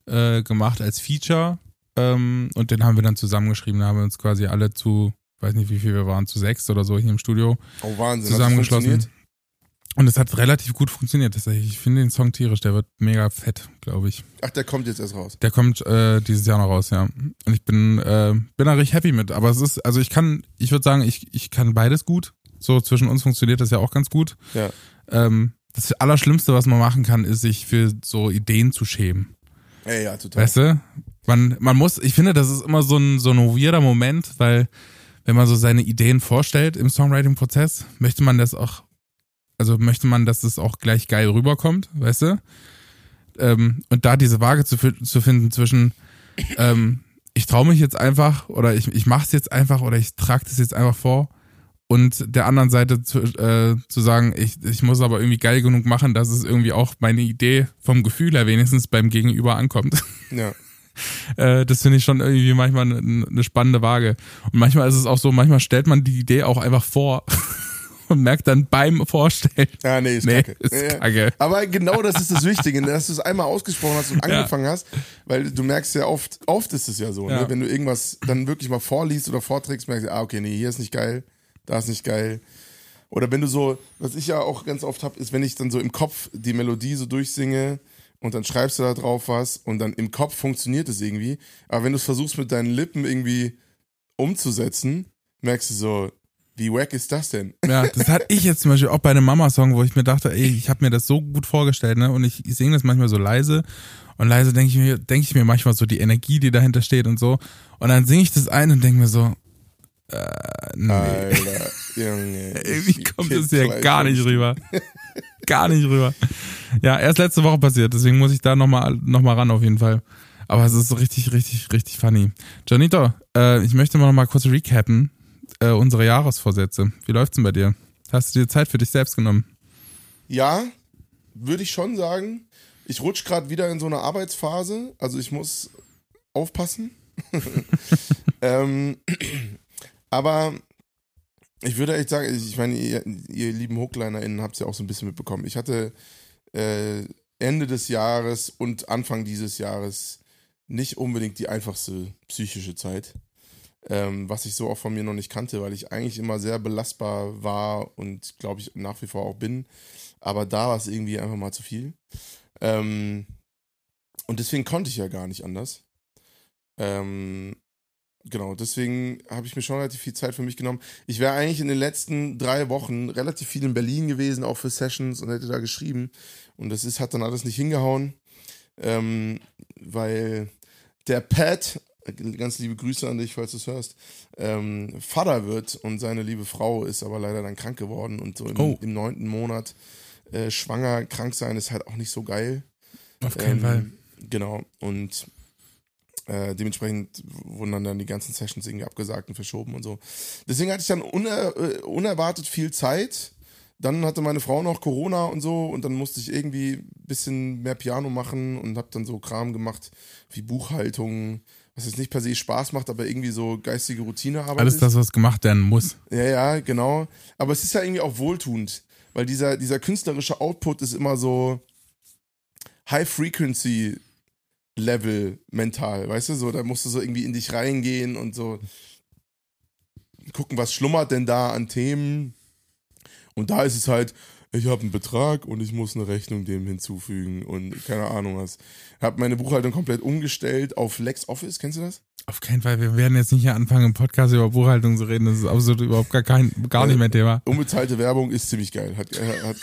[SPEAKER 2] äh, gemacht als Feature ähm, und den haben wir dann zusammengeschrieben. Da haben wir uns quasi alle zu, weiß nicht wie viel wir waren, zu sechs oder so hier im Studio
[SPEAKER 1] oh, Wahnsinn.
[SPEAKER 2] zusammengeschlossen. Und es hat relativ gut funktioniert tatsächlich. Ich finde den Song tierisch, der wird mega fett, glaube ich.
[SPEAKER 1] Ach, der kommt jetzt erst raus.
[SPEAKER 2] Der kommt äh, dieses Jahr noch raus, ja. Und ich bin, äh, bin da richtig happy mit. Aber es ist, also ich kann, ich würde sagen, ich, ich kann beides gut. So zwischen uns funktioniert das ja auch ganz gut.
[SPEAKER 1] Ja.
[SPEAKER 2] Ähm, das Allerschlimmste, was man machen kann, ist sich für so Ideen zu schämen.
[SPEAKER 1] Ja, ja, total.
[SPEAKER 2] Weißt du? Man, man muss, ich finde, das ist immer so ein, so ein weirder Moment, weil wenn man so seine Ideen vorstellt im Songwriting-Prozess, möchte man das auch also möchte man, dass es auch gleich geil rüberkommt, weißt du? Ähm, und da diese Waage zu, zu finden zwischen, ähm, ich traue mich jetzt einfach oder ich, ich mache es jetzt einfach oder ich trage das jetzt einfach vor und der anderen Seite zu, äh, zu sagen, ich, ich muss aber irgendwie geil genug machen, dass es irgendwie auch meine Idee vom Gefühl her wenigstens beim Gegenüber ankommt.
[SPEAKER 1] Ja.
[SPEAKER 2] äh, das finde ich schon irgendwie manchmal eine, eine spannende Waage. Und manchmal ist es auch so, manchmal stellt man die Idee auch einfach vor. und merkt dann beim Vorstellen.
[SPEAKER 1] Ja, nee, ist nee, kacke.
[SPEAKER 2] Ist ja, kacke.
[SPEAKER 1] Aber genau das ist das Wichtige, dass du es einmal ausgesprochen hast und angefangen ja. hast, weil du merkst ja oft, oft ist es ja so, ne? ja. Ne? wenn du irgendwas dann wirklich mal vorliest oder vorträgst, merkst du, ah, okay, nee, hier ist nicht geil, da ist nicht geil. Oder wenn du so, was ich ja auch ganz oft habe, ist, wenn ich dann so im Kopf die Melodie so durchsinge und dann schreibst du da drauf was und dann im Kopf funktioniert es irgendwie. Aber wenn du es versuchst mit deinen Lippen irgendwie umzusetzen, merkst du so, wie wack ist das denn?
[SPEAKER 2] Ja, das hatte ich jetzt zum Beispiel auch bei einem Mama-Song, wo ich mir dachte, ey, ich habe mir das so gut vorgestellt, ne? Und ich, ich singe das manchmal so leise. Und leise denke ich mir, denke ich mir manchmal so die Energie, die dahinter steht und so. Und dann singe ich das ein und denke mir so, äh, nee.
[SPEAKER 1] Alter, Junge.
[SPEAKER 2] Irgendwie kommt es ja gar nicht rüber. gar nicht rüber. Ja, erst letzte Woche passiert, deswegen muss ich da nochmal noch mal ran auf jeden Fall. Aber es ist richtig, richtig, richtig funny. Janito, äh, ich möchte mal noch mal kurz recappen, äh, unsere Jahresvorsätze. Wie läuft's denn bei dir? Hast du dir Zeit für dich selbst genommen?
[SPEAKER 1] Ja, würde ich schon sagen. Ich rutsche gerade wieder in so eine Arbeitsphase, also ich muss aufpassen. ähm, aber ich würde echt sagen, ich meine, ihr, ihr lieben HooklinerInnen habt es ja auch so ein bisschen mitbekommen. Ich hatte äh, Ende des Jahres und Anfang dieses Jahres nicht unbedingt die einfachste psychische Zeit. Ähm, was ich so auch von mir noch nicht kannte, weil ich eigentlich immer sehr belastbar war und glaube ich nach wie vor auch bin. Aber da war es irgendwie einfach mal zu viel. Ähm, und deswegen konnte ich ja gar nicht anders. Ähm, genau, deswegen habe ich mir schon relativ viel Zeit für mich genommen. Ich wäre eigentlich in den letzten drei Wochen relativ viel in Berlin gewesen, auch für Sessions und hätte da geschrieben. Und das ist, hat dann alles nicht hingehauen, ähm, weil der Pat, ganz liebe Grüße an dich, falls du es hörst, ähm, Vater wird und seine liebe Frau ist aber leider dann krank geworden und so im,
[SPEAKER 2] Oh.
[SPEAKER 1] im neunten Monat äh, schwanger, krank sein ist halt auch nicht so geil.
[SPEAKER 2] Auf keinen
[SPEAKER 1] Ähm,
[SPEAKER 2] Fall.
[SPEAKER 1] Genau. Und äh, dementsprechend wurden dann, dann die ganzen Sessions irgendwie abgesagt und verschoben und so. Deswegen hatte ich dann uner äh, unerwartet viel Zeit. Dann hatte meine Frau noch Corona und so und dann musste ich irgendwie ein bisschen mehr Piano machen und habe dann so Kram gemacht wie Buchhaltung, was jetzt nicht per se Spaß macht, aber irgendwie so geistige Routinearbeit
[SPEAKER 2] Alles das, was gemacht werden muss.
[SPEAKER 1] Ja, ja, genau. Aber es ist ja irgendwie auch wohltuend, weil dieser, dieser künstlerische Output ist immer so High-Frequency-Level mental, weißt du? So, da musst du so irgendwie in dich reingehen und so gucken, was schlummert denn da an Themen. Und da ist es halt, ich habe einen Betrag und ich muss eine Rechnung dem hinzufügen und keine Ahnung was. Habe meine Buchhaltung komplett umgestellt auf LexOffice, kennst du das?
[SPEAKER 2] Auf keinen Fall. Wir werden jetzt nicht hier anfangen, im Podcast über Buchhaltung zu reden. Das ist absolut überhaupt gar, kein, gar nicht mehr Thema.
[SPEAKER 1] Unbezahlte Werbung ist ziemlich geil. Hat, äh, hat,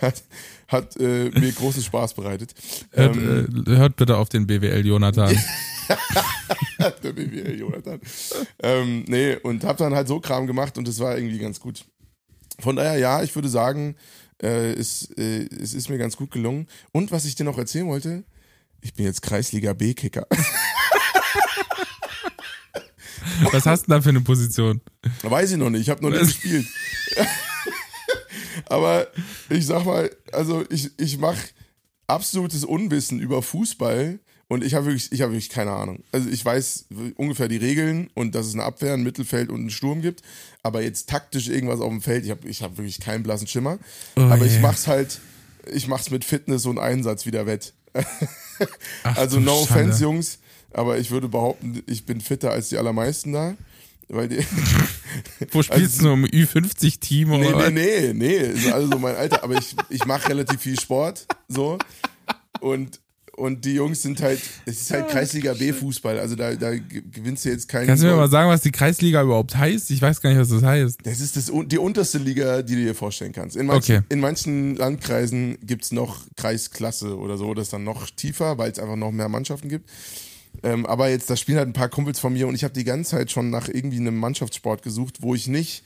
[SPEAKER 1] hat, hat äh, mir großen Spaß bereitet.
[SPEAKER 2] Hört,
[SPEAKER 1] Ähm,
[SPEAKER 2] äh, hört bitte auf den BWL Jonathan.
[SPEAKER 1] der BWL Jonathan. ähm, nee, und hab dann halt so Kram gemacht und das war irgendwie ganz gut. Von daher, ja, ich würde sagen, äh, es, äh, es ist mir ganz gut gelungen. Und was ich dir noch erzählen wollte, ich bin jetzt Kreisliga B-Kicker.
[SPEAKER 2] Was hast du denn da für eine Position?
[SPEAKER 1] Weiß ich noch nicht, ich habe noch nicht gespielt. Aber ich sag mal, also ich, ich mache absolutes Unwissen über Fußball und ich habe wirklich, ich habe wirklich keine Ahnung. Also ich weiß ungefähr die Regeln und dass es eine Abwehr, ein Mittelfeld und einen Sturm gibt, aber jetzt taktisch irgendwas auf dem Feld, ich habe ich hab wirklich keinen blassen Schimmer.
[SPEAKER 2] Oh
[SPEAKER 1] aber ich
[SPEAKER 2] je.
[SPEAKER 1] mach's halt, ich mach's mit Fitness und Einsatz wieder wett.
[SPEAKER 2] Ach,
[SPEAKER 1] Also
[SPEAKER 2] du
[SPEAKER 1] no
[SPEAKER 2] Schande.
[SPEAKER 1] offense, Jungs, aber ich würde behaupten, ich bin fitter als die allermeisten da. Weil die,
[SPEAKER 2] Wo spielst du nur im Ü50-Team oder
[SPEAKER 1] Nee, nee, nee, nee, ist also mein Alter, aber ich, ich mache relativ viel Sport, so. Und, und die Jungs sind halt, es ist halt Kreisliga B-Fußball, also da, da ge- gewinnst du jetzt keinen.
[SPEAKER 2] Kannst du mir mal sagen, was die Kreisliga überhaupt heißt? Ich weiß gar nicht, was das heißt.
[SPEAKER 1] Das ist das, die unterste Liga, die du dir vorstellen kannst. In manchen,
[SPEAKER 2] Okay.
[SPEAKER 1] in manchen Landkreisen gibt's noch Kreisklasse oder so, das ist dann noch tiefer, weil es einfach noch mehr Mannschaften gibt. Ähm, aber jetzt, da spielen halt ein paar Kumpels von mir und ich habe die ganze Zeit schon nach irgendwie einem Mannschaftssport gesucht, wo ich nicht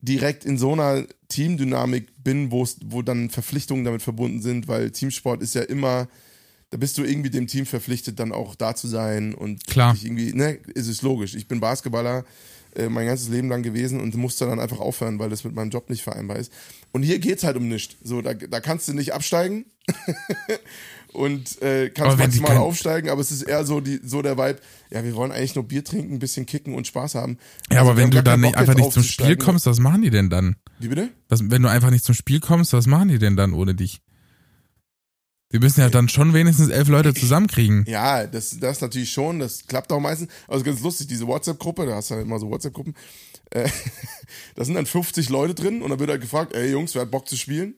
[SPEAKER 1] direkt in so einer Teamdynamik bin, wo es- wo dann Verpflichtungen damit verbunden sind, weil Teamsport ist ja immer, da bist du irgendwie dem Team verpflichtet, dann auch da zu sein und
[SPEAKER 2] Klar.
[SPEAKER 1] irgendwie, ne, ist es logisch. Ich bin Basketballer äh, mein ganzes Leben lang gewesen und musste dann einfach aufhören, weil das mit meinem Job nicht vereinbar ist. Und hier geht's halt um nichts. So, da, da kannst du nicht absteigen und äh, kannst maximal aufsteigen, aber es ist eher so die so der Vibe, ja, wir wollen eigentlich nur Bier trinken, ein bisschen kicken und Spaß haben.
[SPEAKER 2] Ja,
[SPEAKER 1] Also
[SPEAKER 2] aber wenn du dann nicht einfach nicht zum Spiel kommst, was machen die denn dann?
[SPEAKER 1] Wie bitte?
[SPEAKER 2] Was, wenn du einfach nicht zum Spiel kommst, was machen die denn dann ohne dich? Die müssen ja dann schon wenigstens elf Leute zusammenkriegen.
[SPEAKER 1] Ja, das, das natürlich schon, das klappt auch meistens. Also ganz lustig, diese WhatsApp-Gruppe, da hast du ja immer so WhatsApp-Gruppen, äh, da sind dann 50 Leute drin und dann wird halt gefragt, ey Jungs, wer hat Bock zu spielen?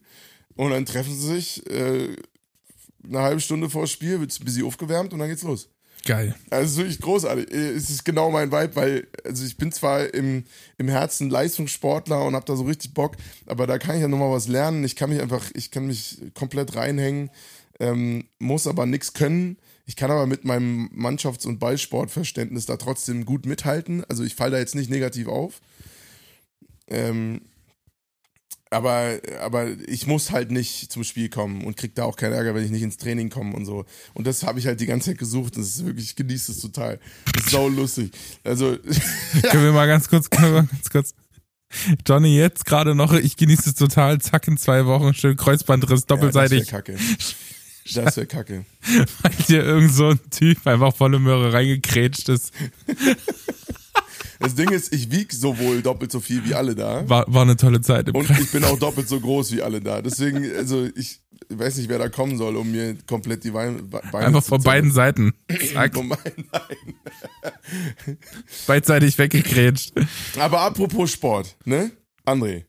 [SPEAKER 1] Und dann treffen sie sich äh, eine halbe Stunde vor Spiel, wird ein bisschen aufgewärmt und dann geht's los.
[SPEAKER 2] Geil.
[SPEAKER 1] Also wirklich großartig. Es ist genau mein Vibe, weil also ich bin zwar im, im Herzen Leistungssportler und habe da so richtig Bock, aber da kann ich ja nochmal was lernen. Ich kann mich einfach, ich kann mich komplett reinhängen, ähm, muss aber nichts können. Ich kann aber mit meinem Mannschafts- und Ballsportverständnis da trotzdem gut mithalten. Also ich falle da jetzt nicht negativ auf. Ähm, aber, aber ich muss halt nicht zum Spiel kommen und krieg da auch keinen Ärger, wenn ich nicht ins Training komme und so. Und das habe ich halt die ganze Zeit gesucht. Das ist wirklich, ich genieße es total. Das ist sau lustig. Also,
[SPEAKER 2] Können wir mal ganz kurz, können wir mal ganz kurz. Johnny, jetzt gerade noch, ich genieße es total, zack, in zwei Wochen, schön Kreuzbandriss, doppelseitig,
[SPEAKER 1] Ja, das kacke. Das wäre kacke.
[SPEAKER 2] weil dir irgend so ein Typ einfach volle Möhre reingekrätscht ist.
[SPEAKER 1] Das Ding ist, ich wieg sowohl doppelt so viel wie alle da.
[SPEAKER 2] War, war eine tolle Zeit im
[SPEAKER 1] Und
[SPEAKER 2] Kreis.
[SPEAKER 1] ich bin auch doppelt so groß wie alle da. Deswegen, also ich, weiß nicht, wer da kommen soll, um mir komplett die Beine
[SPEAKER 2] Einfach von beiden Seiten. Zack.
[SPEAKER 1] Von beiden Seiten.
[SPEAKER 2] Beidseitig weggegrätscht.
[SPEAKER 1] Aber apropos Sport, ne? André,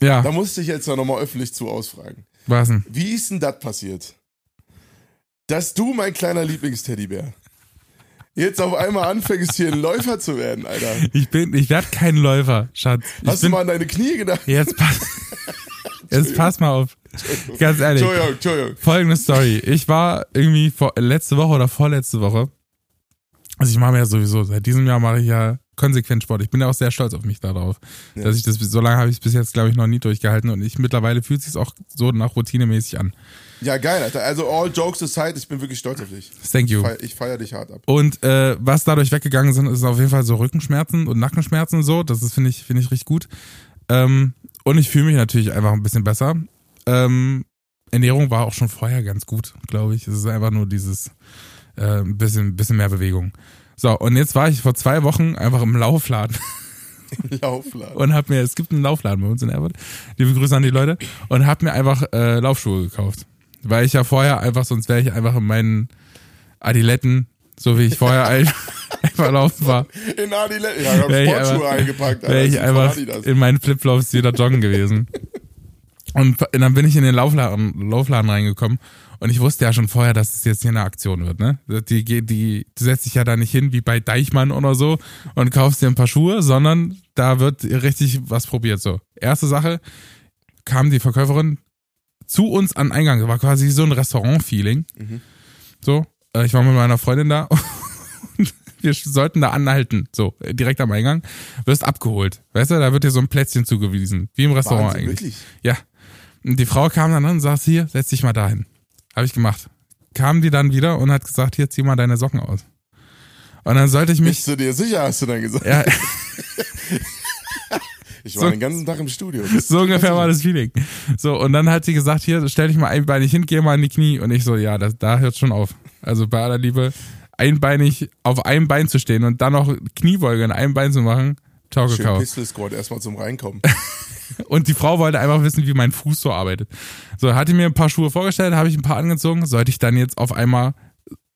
[SPEAKER 2] Ja,
[SPEAKER 1] da musste ich jetzt ja nochmal öffentlich zu ausfragen.
[SPEAKER 2] was denn?
[SPEAKER 1] Wie ist denn das passiert? Dass du, mein kleiner Lieblingsteddybär, jetzt auf einmal anfängst, hier ein Läufer zu werden, Alter.
[SPEAKER 2] Ich bin, ich werde kein Läufer, Schatz. Ich
[SPEAKER 1] Hast du
[SPEAKER 2] bin,
[SPEAKER 1] mal an deine Knie gedacht?
[SPEAKER 2] jetzt pass, jetzt pass mal auf. Ganz ehrlich.
[SPEAKER 1] Entschuldigung, Entschuldigung.
[SPEAKER 2] Folgende Story. Ich war irgendwie vor, letzte Woche oder vorletzte Woche. Also ich mache mir ja sowieso, seit diesem Jahr mache ich ja konsequent Sport. Ich bin ja auch sehr stolz auf mich darauf.
[SPEAKER 1] Ja.
[SPEAKER 2] Dass ich das, so lange habe ich es bis jetzt, glaube ich, noch nie durchgehalten und ich mittlerweile fühlt es sich auch so nach routinemäßig an.
[SPEAKER 1] Ja, geil, Alter. Also all jokes aside, ich bin wirklich stolz auf dich.
[SPEAKER 2] Thank you.
[SPEAKER 1] Ich feier dich hart ab.
[SPEAKER 2] Und äh, was dadurch weggegangen sind, ist auf jeden Fall so Rückenschmerzen und Nackenschmerzen und so. Das ist, finde ich, finde ich richtig gut. Ähm, und ich fühle mich natürlich einfach ein bisschen besser. Ähm, Ernährung war auch schon vorher ganz gut, glaube ich. Es ist einfach nur dieses äh, bisschen, bisschen mehr Bewegung. So, und jetzt war ich vor zwei Wochen einfach im Laufladen
[SPEAKER 1] Laufladen.
[SPEAKER 2] und hab mir, es gibt einen Laufladen bei uns in Erfurt, liebe Grüße an die Leute, und hab mir einfach äh, Laufschuhe gekauft. Weil ich ja vorher einfach, sonst wäre ich einfach in meinen Adiletten, so wie ich vorher ein- einfach laufen war,
[SPEAKER 1] In Adiletten. Ja, ich hab
[SPEAKER 2] Wär ich
[SPEAKER 1] Sportschuhe
[SPEAKER 2] einfach-
[SPEAKER 1] eingepackt.
[SPEAKER 2] wäre ich einfach in meinen Flipflops wieder joggen gewesen. Und dann bin ich in den Laufladen, Laufladen reingekommen und ich wusste ja schon vorher, dass es jetzt hier eine Aktion wird, ne? Die, die, die, du setzt dich ja da nicht hin wie bei Deichmann oder so und kaufst dir ein paar Schuhe, sondern da wird richtig was probiert, so. Erste Sache, kam die Verkäuferin zu uns an den Eingang, das war quasi so ein Restaurant-Feeling.
[SPEAKER 1] Mhm.
[SPEAKER 2] So, äh, ich war mit meiner Freundin da und wir sollten da anhalten, so, äh, direkt am Eingang, wirst abgeholt. Weißt du, da wird dir so ein Plätzchen zugewiesen, wie im Restaurant
[SPEAKER 1] Wahnsinn,
[SPEAKER 2] eigentlich.
[SPEAKER 1] wirklich.
[SPEAKER 2] Ja. Und die Frau kam dann an und sagte, hier, setz dich mal dahin. Habe ich gemacht. Kam die dann wieder und hat gesagt, hier, zieh mal deine Socken aus. Und dann sollte ich mich,
[SPEAKER 1] Bist du dir sicher, hast du dann gesagt?
[SPEAKER 2] ja,
[SPEAKER 1] Ich war
[SPEAKER 2] so-
[SPEAKER 1] den ganzen Tag im Studio.
[SPEAKER 2] so ungefähr war das Feeling. So, und dann hat sie gesagt, hier, stell dich mal einbeinig hin, geh mal in die Knie. Und ich so, ja, das, da hört schon auf. Also bei aller Liebe, einbeinig auf einem Bein zu stehen und dann noch Kniebeuge in einem Bein zu machen, ciao,
[SPEAKER 1] Schön. Pistol Squad erstmal zum Reinkommen.
[SPEAKER 2] Und die Frau wollte einfach wissen, wie mein Fuß so arbeitet. So, hatte mir ein paar Schuhe vorgestellt, habe ich ein paar angezogen, sollte ich dann jetzt auf einmal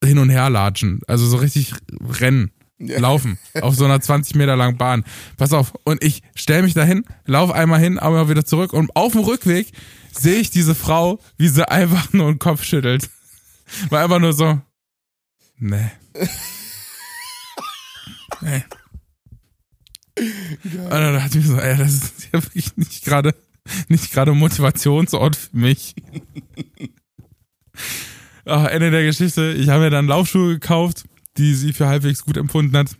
[SPEAKER 2] hin und her latschen. Also so richtig rennen,
[SPEAKER 1] Ja.
[SPEAKER 2] laufen, auf so einer 20 Meter langen Bahn. Pass auf, und ich stell mich dahin, lauf einmal hin, aber wieder zurück und auf dem Rückweg sehe ich diese Frau, wie sie einfach nur den Kopf schüttelt. War einfach nur so, nee. Nee. Und dann dachte ich mir so, ey, das ist ja wirklich nicht gerade nicht gerade Motivationsort für mich. Ach, Ende der Geschichte. Ich habe mir dann Laufschuhe gekauft, die sie für halbwegs gut empfunden hat.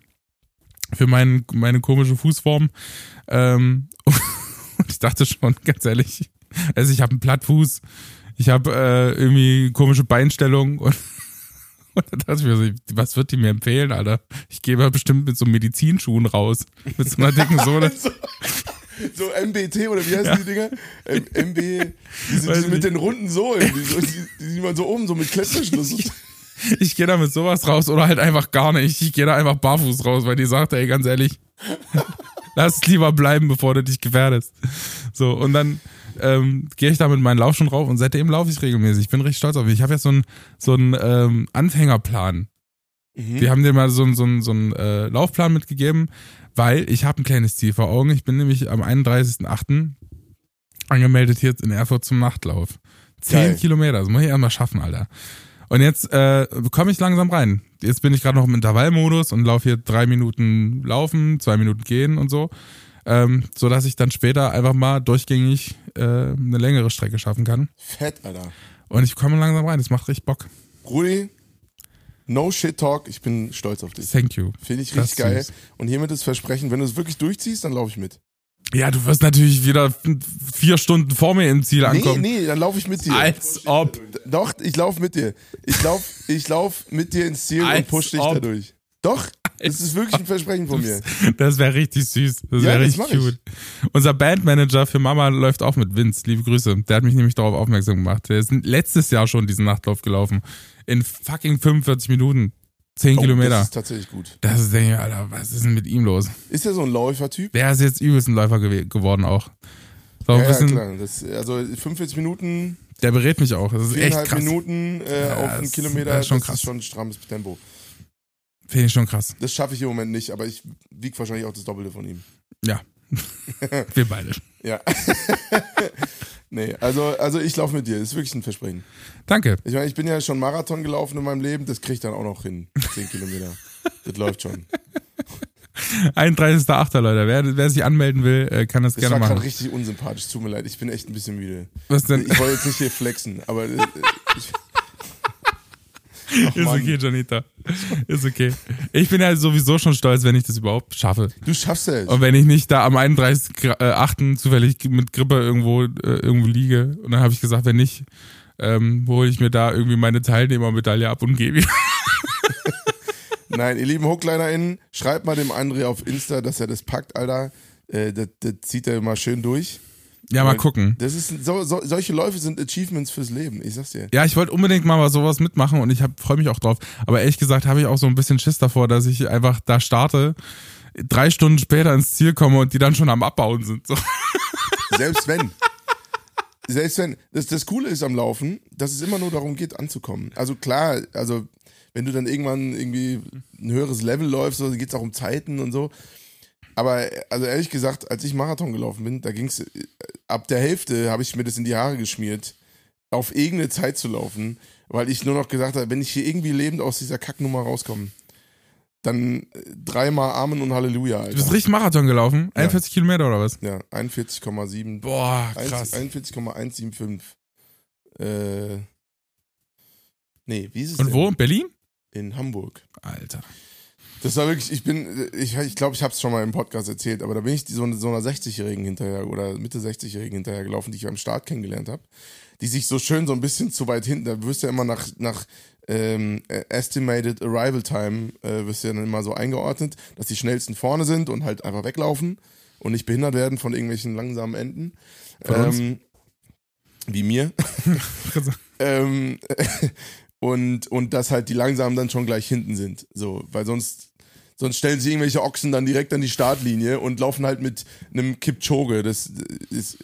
[SPEAKER 2] Für mein, meine komische Fußform. Ähm, und ich dachte schon, ganz ehrlich, also ich habe einen Plattfuß, ich habe äh, irgendwie komische Beinstellung und, und da dachte ich mir so, was wird die mir empfehlen, Alter? Ich gehe mal bestimmt mit so Medizinschuhen raus. Mit so einer dicken Sohle.
[SPEAKER 1] so, so MBT oder wie heißen die Dinger? M MB,
[SPEAKER 2] Weiß
[SPEAKER 1] diese mit den runden Sohlen, die, so, die, die man so oben so mit Klettverschluss.
[SPEAKER 2] Ich gehe da mit sowas raus oder halt einfach gar nicht. Ich gehe da einfach barfuß raus, weil die sagt, ey, ganz ehrlich, lass es lieber bleiben, bevor du dich gefährdest. So, und dann ähm, gehe ich da mit meinen Laufschuhen rauf und seitdem laufe ich regelmäßig. Ich bin richtig stolz auf mich. Ich habe jetzt so einen so einen, ähm, Anfängerplan.
[SPEAKER 1] Mhm.
[SPEAKER 2] Wir haben dir mal so einen so einen, so einen äh, Laufplan mitgegeben, weil ich habe ein kleines Ziel vor Augen. Ich bin nämlich am 31.08. angemeldet hier in Erfurt zum Nachtlauf. Zehn. Kilometer, das muss ich erstmal schaffen, Alter. Und jetzt äh, komme ich langsam rein. Jetzt bin ich gerade noch im Intervallmodus und laufe hier drei Minuten laufen, zwei Minuten gehen und so. Ähm, so dass ich dann später einfach mal durchgängig äh, eine längere Strecke schaffen kann.
[SPEAKER 1] Fett, Alter.
[SPEAKER 2] Und ich komme langsam rein, das macht richtig Bock.
[SPEAKER 1] Rudi, no shit talk, ich bin stolz auf dich.
[SPEAKER 2] Thank you.
[SPEAKER 1] Finde ich
[SPEAKER 2] Das
[SPEAKER 1] richtig geil.
[SPEAKER 2] ist süß.
[SPEAKER 1] Und hiermit das Versprechen, wenn du es wirklich durchziehst, dann laufe ich mit.
[SPEAKER 2] Ja, du wirst natürlich wieder vier Stunden vor mir im Ziel
[SPEAKER 1] Nee,
[SPEAKER 2] ankommen.
[SPEAKER 1] nee, dann laufe ich mit dir.
[SPEAKER 2] Als ob.
[SPEAKER 1] Doch, ich laufe mit dir. Ich laufe ich lauf mit dir ins Ziel
[SPEAKER 2] Als
[SPEAKER 1] und push dich
[SPEAKER 2] ob.
[SPEAKER 1] da durch. Doch, das ist wirklich ein Versprechen von mir.
[SPEAKER 2] Das wäre richtig süß. Das
[SPEAKER 1] Ja,
[SPEAKER 2] wäre richtig cute. Unser Bandmanager für Mama läuft auch mit Vince. Liebe Grüße. Der hat mich nämlich darauf aufmerksam gemacht. Der ist letztes Jahr schon diesen Nachtlauf gelaufen. In fucking 45 Minuten. 10
[SPEAKER 1] Oh,
[SPEAKER 2] Kilometer.
[SPEAKER 1] Das ist tatsächlich gut.
[SPEAKER 2] Das ist, denke ich, Alter, was ist denn mit ihm los?
[SPEAKER 1] Ist er so ein Läufertyp?
[SPEAKER 2] Der ist jetzt übelst ein Läufer gew geworden auch. So,
[SPEAKER 1] Ja, ja,
[SPEAKER 2] bisschen,
[SPEAKER 1] klar. Das, also 45 Minuten,
[SPEAKER 2] der berät mich auch. Das ist echt krass.
[SPEAKER 1] Minuten äh,
[SPEAKER 2] Ja,
[SPEAKER 1] auf einen
[SPEAKER 2] das
[SPEAKER 1] Kilometer,
[SPEAKER 2] ist schon
[SPEAKER 1] das
[SPEAKER 2] krass.
[SPEAKER 1] ist schon ein strammes Tempo.
[SPEAKER 2] Finde ich schon krass.
[SPEAKER 1] Das schaffe ich im Moment nicht, aber ich wiege wahrscheinlich auch das Doppelte von ihm.
[SPEAKER 2] Ja. Wir beide.
[SPEAKER 1] Ja. nee, also, also ich laufe mit dir. Das ist wirklich ein Versprechen.
[SPEAKER 2] Danke.
[SPEAKER 1] Ich meine, ich bin ja schon Marathon gelaufen in meinem Leben, das kriege ich dann auch noch hin. 10 Kilometer. Das läuft schon.
[SPEAKER 2] 31.8. Leute. Wer, wer sich anmelden will, äh, kann das
[SPEAKER 1] Das
[SPEAKER 2] gerne
[SPEAKER 1] war gerade
[SPEAKER 2] machen.
[SPEAKER 1] richtig unsympathisch. Tut mir leid, ich bin echt ein bisschen müde.
[SPEAKER 2] Was denn?
[SPEAKER 1] Ich wollte jetzt nicht hier flexen, aber äh, ich, Ach,
[SPEAKER 2] Ist
[SPEAKER 1] Mann.
[SPEAKER 2] okay, Janita. Ist okay. Ich bin ja sowieso schon stolz, wenn ich das überhaupt schaffe.
[SPEAKER 1] du schaffst es.
[SPEAKER 2] Und wenn ich nicht da am 31.8. zufällig mit Grippe irgendwo, äh, irgendwo liege. Und dann habe ich gesagt, wenn nicht, ähm, hole ich mir da irgendwie meine Teilnehmermedaille ab und gebe.
[SPEAKER 1] Nein, ihr lieben HooklinerInnen, schreibt mal dem André auf Insta, dass er das packt, Alter. Äh, das, das zieht er immer schön durch.
[SPEAKER 2] Ja, mal gucken.
[SPEAKER 1] Das ist so, so, solche Läufe sind Achievements fürs Leben, ich sag's dir.
[SPEAKER 2] Ja, ich wollte unbedingt mal was sowas mitmachen und ich freue mich auch drauf. Aber ehrlich gesagt habe ich auch so ein bisschen Schiss davor, dass ich einfach da starte, drei Stunden später ins Ziel komme und die dann schon am Abbauen sind. So.
[SPEAKER 1] Selbst wenn. Selbst wenn. Das, das Coole ist am Laufen, dass es immer nur darum geht, anzukommen. Also klar, also wenn du dann irgendwann irgendwie ein höheres Level läufst, so geht es auch um Zeiten und so. Aber also ehrlich gesagt, als ich Marathon gelaufen bin, da ging es ab der Hälfte habe ich mir das in die Haare geschmiert, auf irgendeine Zeit zu laufen, weil ich nur noch gesagt habe, wenn ich hier irgendwie lebend aus dieser Kacknummer rauskomme, dann äh, dreimal Amen und Halleluja,
[SPEAKER 2] Du bist
[SPEAKER 1] Alter.
[SPEAKER 2] richtig Marathon gelaufen? 41 Kilometer oder was?
[SPEAKER 1] Ja, 41,7
[SPEAKER 2] Boah,
[SPEAKER 1] 1
[SPEAKER 2] krass.
[SPEAKER 1] 41,175. Äh, nee, wie ist es
[SPEAKER 2] Und
[SPEAKER 1] denn?
[SPEAKER 2] wo? In Berlin?
[SPEAKER 1] In Hamburg.
[SPEAKER 2] Alter.
[SPEAKER 1] Das war wirklich, ich bin, ich glaube, ich, glaub, ich habe es schon mal im Podcast erzählt, aber da bin ich so, so einer 60-Jährigen hinterher oder Mitte 60-Jährigen hinterher gelaufen, die ich am Start kennengelernt habe, die sich so schön so ein bisschen zu weit hinten, da wirst du ja immer nach, nach ähm, Estimated Arrival Time, äh, wirst du ja dann immer so eingeordnet, dass die schnellsten vorne sind und halt einfach weglaufen und nicht behindert werden von irgendwelchen langsamen Enden. Ähm, wie mir. ähm, und, und dass halt die langsamen dann schon gleich hinten sind. So, weil sonst, sonst stellen sich irgendwelche Ochsen dann direkt an die Startlinie und laufen halt mit einem Kipchoge, das ist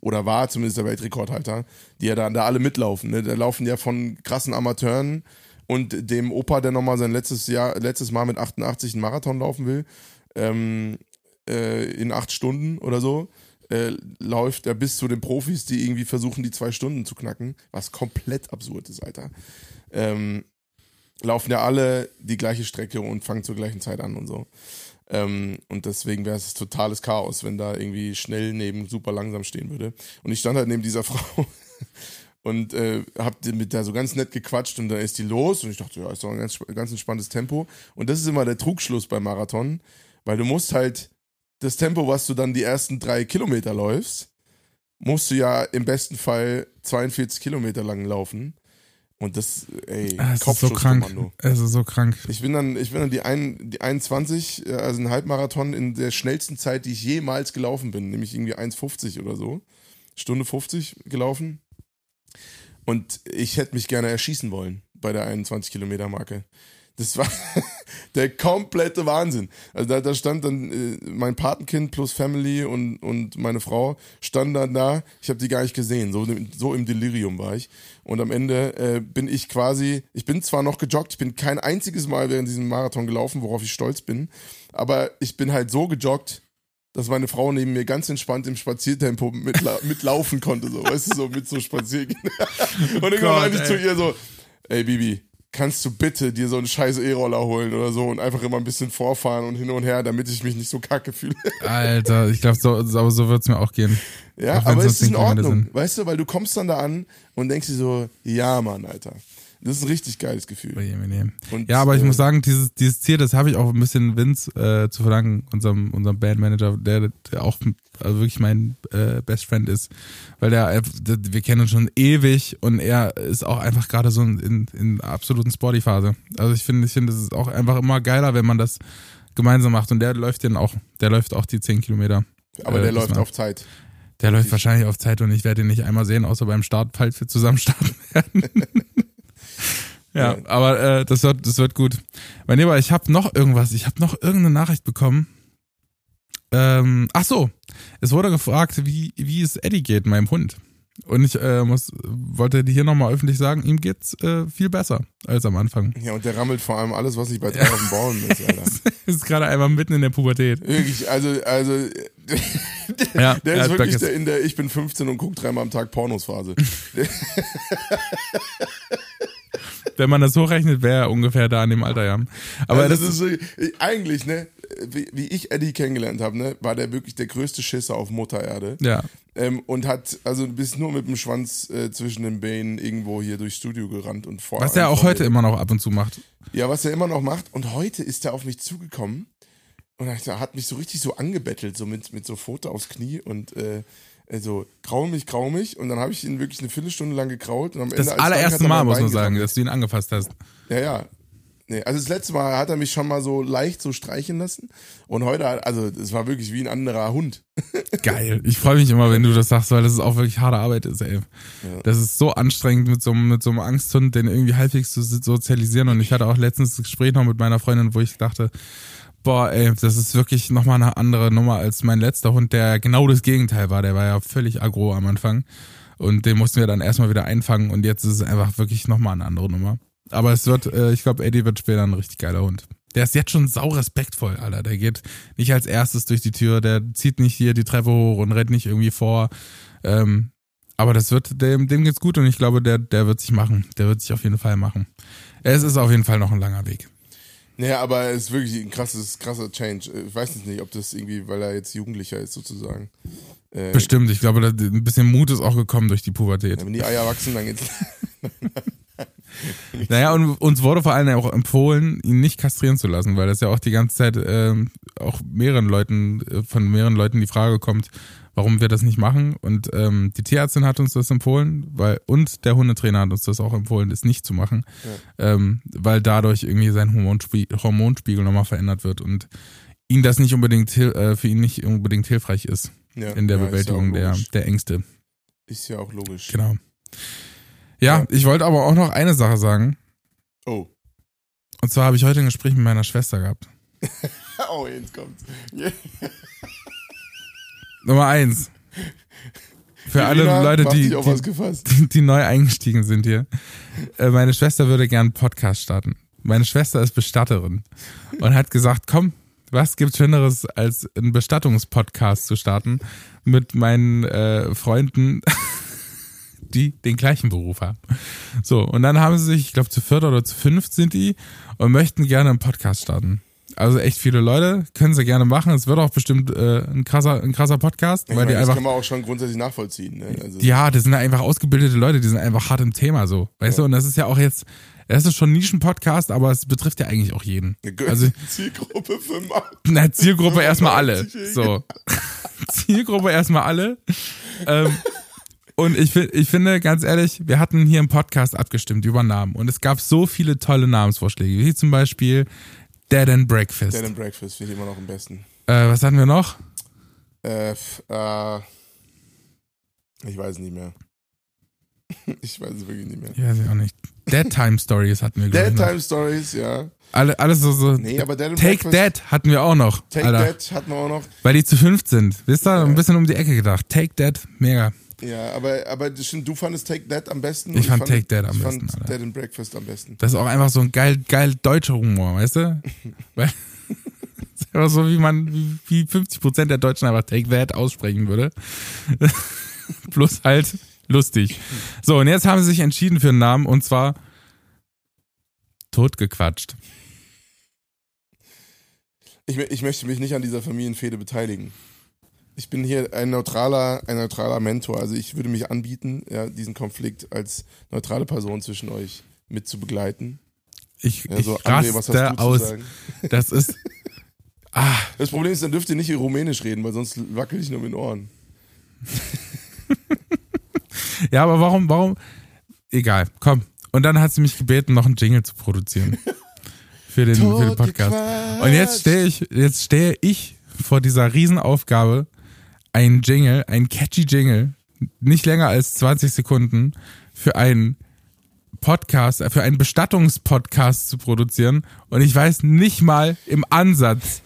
[SPEAKER 1] oder war zumindest der Weltrekordhalter, die ja da, da alle mitlaufen. Ne? Da laufen ja von krassen Amateuren und dem Opa, der nochmal sein letztes Jahr, letztes Mal mit 88 einen Marathon laufen will, ähm, äh, in acht Stunden oder so, äh, läuft er bis zu den Profis, die irgendwie versuchen, die zwei Stunden zu knacken, was komplett absurd ist, Alter. Ähm, laufen ja alle die gleiche Strecke und fangen zur gleichen Zeit an und so. Ähm, und deswegen wäre es totales Chaos, wenn da irgendwie schnell neben super langsam stehen würde. Und ich stand halt neben dieser Frau und äh, hab mit der so ganz nett gequatscht und dann ist die los und ich dachte, ja, ist doch ein ganz, ganz entspanntes Tempo. Und das ist immer der Trugschluss beim Marathon, weil du musst halt das Tempo, was du dann die ersten drei Kilometer läufst, musst du ja im besten Fall 42 Kilometer lang laufen. Und das, ey,
[SPEAKER 2] Ah, Es ist so krank.
[SPEAKER 1] Kopfschusskommando.
[SPEAKER 2] Es ist so krank.
[SPEAKER 1] Ich bin dann, ich bin dann die, ein, die 21, äh, also ein Halbmarathon in der schnellsten Zeit, die ich jemals gelaufen bin, nämlich irgendwie 1,50 oder so. Stunde 50 gelaufen. Und ich hätte mich gerne erschießen wollen bei der 21 Kilometer Marke. Das war der komplette Wahnsinn. Also da, da stand dann äh, mein Patenkind plus Family und, und meine Frau standen dann da. Ich habe die gar nicht gesehen. So, so im Delirium war ich. Und am Ende äh, bin ich quasi, ich bin zwar noch gejoggt, ich bin kein einziges Mal während diesem Marathon gelaufen, worauf ich stolz bin, aber ich bin halt so gejoggt, dass meine Frau neben mir ganz entspannt im Spaziertempo mitla mitlaufen konnte, so, weißt du, so mit so spazieren. Und irgendwann
[SPEAKER 2] Gott,
[SPEAKER 1] meinte ich zu ihr so, ey Bibi, kannst du bitte dir so einen scheiß E-Roller holen oder so und einfach immer ein bisschen vorfahren und hin und her, damit ich mich nicht so kacke fühle.
[SPEAKER 2] Alter, ich glaube, so, so, so wird es mir auch gehen.
[SPEAKER 1] Ja,
[SPEAKER 2] Auch
[SPEAKER 1] aber
[SPEAKER 2] es
[SPEAKER 1] ist in Ordnung, weißt du, weil du kommst dann da an und denkst dir so, ja Mann, Alter. Das ist ein richtig geiles Gefühl. Und,
[SPEAKER 2] Ja, aber ich
[SPEAKER 1] äh,
[SPEAKER 2] muss sagen, dieses, dieses Ziel, das habe ich auch ein bisschen Vince äh, zu verdanken, unserem, unserem Bandmanager, der, der auch also wirklich mein äh, Best Friend ist. Weil der, äh, der, wir kennen uns schon ewig und er ist auch einfach gerade so in, in absoluten Sporty-Phase. Also ich finde, ich finde, es ist auch einfach immer geiler, wenn man das gemeinsam macht. Und der läuft den auch, der läuft auch die 10 Kilometer.
[SPEAKER 1] aber
[SPEAKER 2] äh,
[SPEAKER 1] der läuft auf Zeit.
[SPEAKER 2] Der läuft wahrscheinlich auf Zeit und ich werde ihn nicht einmal sehen, außer beim Start, falls wir zusammen starten werden. ja,
[SPEAKER 1] Ja.
[SPEAKER 2] aber äh, das wird, das wird gut. Mein Lieber, ich habe noch irgendwas, ich habe noch irgendeine Nachricht bekommen. Ähm, ach so, es wurde gefragt, wie, wie es Eddie geht, meinem Hund. Und ich äh, muss, wollte hier nochmal öffentlich sagen, ihm geht's äh, viel besser als am Anfang.
[SPEAKER 1] Ja, und der rammelt vor allem alles, was nicht bei drei auf dem Baum ist, Alter.
[SPEAKER 2] ist gerade einmal mitten in der Pubertät.
[SPEAKER 1] Wirklich, also, also
[SPEAKER 2] Ja,
[SPEAKER 1] der
[SPEAKER 2] er
[SPEAKER 1] ist wirklich der in der Ich bin 15 und guck dreimal am Tag Pornos-Phase.
[SPEAKER 2] Wenn man das hochrechnet, wäre er ungefähr da in dem Alter, ja. Aber
[SPEAKER 1] Aber
[SPEAKER 2] das,
[SPEAKER 1] das ist so, eigentlich, ne, wie, wie ich Eddie kennengelernt habe, ne, war der wirklich der größte Schisser auf Mutter Erde.
[SPEAKER 2] ja.
[SPEAKER 1] Ähm, und hat, also du bist nur mit dem Schwanz äh, zwischen den Beinen irgendwo hier durchs Studio gerannt und vor
[SPEAKER 2] Was er auch heute immer noch ab und zu macht.
[SPEAKER 1] Ja, was er immer noch macht. Und heute ist er auf mich zugekommen und hat mich so richtig so angebettelt, so mit, mit so Foto aufs Knie und äh, so, grau mich, grau mich. Und dann habe ich ihn wirklich eine Viertelstunde lang gekrault. Und am
[SPEAKER 2] Das
[SPEAKER 1] Ende,
[SPEAKER 2] allererste
[SPEAKER 1] er
[SPEAKER 2] Mal, muss man sagen,
[SPEAKER 1] gerammt.
[SPEAKER 2] dass du ihn angefasst hast.
[SPEAKER 1] Ja, ja. Nee, also das letzte Mal hat er mich schon mal so leicht so streichen lassen. Und heute, also es war wirklich wie ein anderer Hund.
[SPEAKER 2] Geil. Ich freue mich immer, wenn du das sagst, weil das ist auch wirklich harte Arbeit ist, ey. Das ist so anstrengend, mit so, einem- mit so einem Angsthund den irgendwie halbwegs zu sozialisieren. Und ich hatte auch letztens das Gespräch noch mit meiner Freundin, wo ich dachte, boah, ey, das ist wirklich nochmal eine andere Nummer als mein letzter Hund, der genau das Gegenteil war. Der war ja völlig aggro am Anfang. Und den mussten wir dann erstmal wieder einfangen. Und jetzt ist es einfach wirklich nochmal eine andere Nummer. Aber es wird, äh, ich glaube, Eddie wird später ein richtig geiler Hund. Der ist jetzt schon sau respektvoll, Alter. Der geht nicht als erstes durch die Tür, der zieht nicht hier die Treppe hoch und rennt nicht irgendwie vor. Ähm, aber das wird, dem, dem geht's gut und ich glaube, der, der wird sich machen. Der wird sich auf jeden Fall machen. Es ist auf jeden Fall noch ein langer Weg.
[SPEAKER 1] Naja, aber es ist wirklich ein krasses, krasser Change. Ich weiß jetzt nicht, ob das irgendwie, weil er jetzt Jugendlicher ist sozusagen. Äh,
[SPEAKER 2] Bestimmt. Ich glaube, da, ein bisschen Mut ist auch gekommen durch die Pubertät.
[SPEAKER 1] Wenn die Eier wachsen, dann geht's.
[SPEAKER 2] Naja, und uns wurde vor allem auch empfohlen, ihn nicht kastrieren zu lassen, weil das ja auch die ganze Zeit ähm, auch mehreren Leuten, äh, von mehreren Leuten die Frage kommt, warum wir das nicht machen. Und ähm, die Tierärztin hat uns das empfohlen, weil und der Hundetrainer hat uns das auch empfohlen, das nicht zu machen, ähm, weil dadurch irgendwie sein Hormonspiegel, Hormonspiegel nochmal verändert wird und ihn das nicht unbedingt äh, für ihn nicht unbedingt hilfreich ist
[SPEAKER 1] Ja,
[SPEAKER 2] in der
[SPEAKER 1] ja,
[SPEAKER 2] Bewältigung
[SPEAKER 1] ja
[SPEAKER 2] der, der Ängste.
[SPEAKER 1] Ist ja auch logisch.
[SPEAKER 2] Genau. Ja,
[SPEAKER 1] Ja.
[SPEAKER 2] ich wollte aber auch noch eine Sache sagen.
[SPEAKER 1] Oh.
[SPEAKER 2] Und zwar habe ich heute ein Gespräch mit meiner Schwester gehabt.
[SPEAKER 1] Oh, jetzt kommt's.
[SPEAKER 2] Nummer eins. Für alle
[SPEAKER 1] Irina,
[SPEAKER 2] Leute, die, die, die neu eingestiegen sind hier. Äh, Meine Schwester würde gern einen Podcast starten. Meine Schwester ist Bestatterin und hat gesagt, komm, was gibt's Schöneres, als einen Bestattungspodcast zu starten mit meinen äh, Freunden, die den gleichen Beruf haben. So, und dann haben sie sich, ich glaube, zu viert oder zu fünft sind die und möchten gerne einen Podcast starten. Also echt viele Leute, können sie gerne machen. Es wird auch bestimmt äh, ein krasser, ein krasser Podcast,
[SPEAKER 1] Ich
[SPEAKER 2] weil
[SPEAKER 1] meine,
[SPEAKER 2] die
[SPEAKER 1] das
[SPEAKER 2] einfach
[SPEAKER 1] kann man auch schon grundsätzlich nachvollziehen. Ne? Also,
[SPEAKER 2] ja, das sind einfach ausgebildete Leute, die sind einfach hart im Thema so. Weißt du, und das ist ja auch jetzt, das ist schon ein Nischen-Podcast, aber es betrifft ja eigentlich auch jeden. Also,
[SPEAKER 1] Zielgruppe 85.
[SPEAKER 2] na, Zielgruppe erstmal alle.
[SPEAKER 1] 95-Jährige.
[SPEAKER 2] So. Zielgruppe erstmal alle. Ähm, und ich, ich finde, ganz ehrlich, wir hatten hier im Podcast abgestimmt über Namen und es gab so viele tolle Namensvorschläge, wie zum Beispiel Dead and Breakfast.
[SPEAKER 1] Dead and Breakfast finde ich immer noch am besten.
[SPEAKER 2] Äh, was hatten wir noch?
[SPEAKER 1] Äh, äh, ich weiß es nicht mehr. Ich weiß es wirklich nicht mehr.
[SPEAKER 2] Weiß ich auch nicht. Dead Time Stories hatten wir,
[SPEAKER 1] Dead
[SPEAKER 2] ich. Noch.
[SPEAKER 1] Time Stories, ja.
[SPEAKER 2] Alle, alles so, so.
[SPEAKER 1] Nee, aber Dead and
[SPEAKER 2] Take
[SPEAKER 1] Breakfast.
[SPEAKER 2] That hatten wir auch noch.
[SPEAKER 1] Take
[SPEAKER 2] Alter.
[SPEAKER 1] That hatten wir auch noch.
[SPEAKER 2] Weil die zu fünf sind. Wisst ihr? Ein bisschen um die Ecke gedacht. Take That, mega.
[SPEAKER 1] Ja, aber, aber stimmt, du fandest Take That am besten.
[SPEAKER 2] Ich
[SPEAKER 1] und
[SPEAKER 2] fand Take That am
[SPEAKER 1] ich
[SPEAKER 2] besten,
[SPEAKER 1] fand
[SPEAKER 2] Alter.
[SPEAKER 1] Dead and Breakfast am besten.
[SPEAKER 2] Das ist auch einfach so ein geil, geil deutscher Humor, weißt du? Weil, das ist einfach so, wie man, wie, wie 50% der Deutschen einfach Take That aussprechen würde. Plus halt lustig. So, und jetzt haben sie sich entschieden für einen Namen und zwar Totgequatscht.
[SPEAKER 1] Ich, ich möchte mich nicht an dieser Familienfehde beteiligen. Ich bin hier ein neutraler, ein neutraler Mentor. Also ich würde mich anbieten, ja, diesen Konflikt als neutrale Person zwischen euch mit zu begleiten.
[SPEAKER 2] Ich,
[SPEAKER 1] Ja, so,
[SPEAKER 2] ich
[SPEAKER 1] André, was hast du zu
[SPEAKER 2] aus.
[SPEAKER 1] sagen?
[SPEAKER 2] Das ist, ah,
[SPEAKER 1] Das Problem ist, dann dürft ihr nicht rumänisch reden, weil sonst wackel ich nur mit den Ohren.
[SPEAKER 2] Ja, aber warum, warum? Egal, komm. Und dann hat sie mich gebeten, noch einen Jingle zu produzieren. Für den, für den Podcast. Und jetzt stehe ich, jetzt stehe ich vor dieser Riesenaufgabe, einen Jingle, einen catchy Jingle, nicht länger als 20 Sekunden, für einen Podcast, äh, für einen Bestattungspodcast zu produzieren. Und ich weiß nicht mal im Ansatz,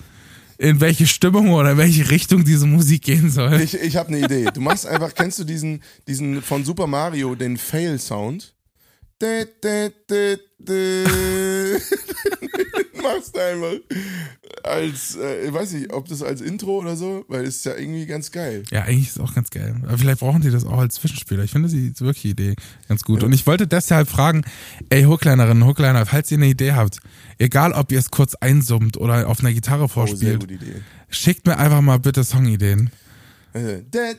[SPEAKER 2] in welche Stimmung oder in welche Richtung diese Musik gehen soll.
[SPEAKER 1] Ich, ich habe eine Idee. Du machst einfach, kennst du diesen, diesen von Super Mario, den Fail-Sound? Du einfach als, äh, ich weiß nicht, ob das als Intro oder so, weil es ist ja irgendwie ganz geil.
[SPEAKER 2] Ja, eigentlich ist es auch ganz geil. Aber vielleicht brauchen die das auch als Zwischenspieler. Ich finde die wirklich die Idee ganz gut. Und ich wollte deshalb fragen, ey Hooklinerinnen, Hookliner, falls ihr eine Idee habt, egal ob ihr es kurz einsummt oder auf einer Gitarre
[SPEAKER 1] Oh,
[SPEAKER 2] vorspielt,
[SPEAKER 1] Idee.
[SPEAKER 2] schickt mir einfach mal bitte Songideen.
[SPEAKER 1] Äh, dä,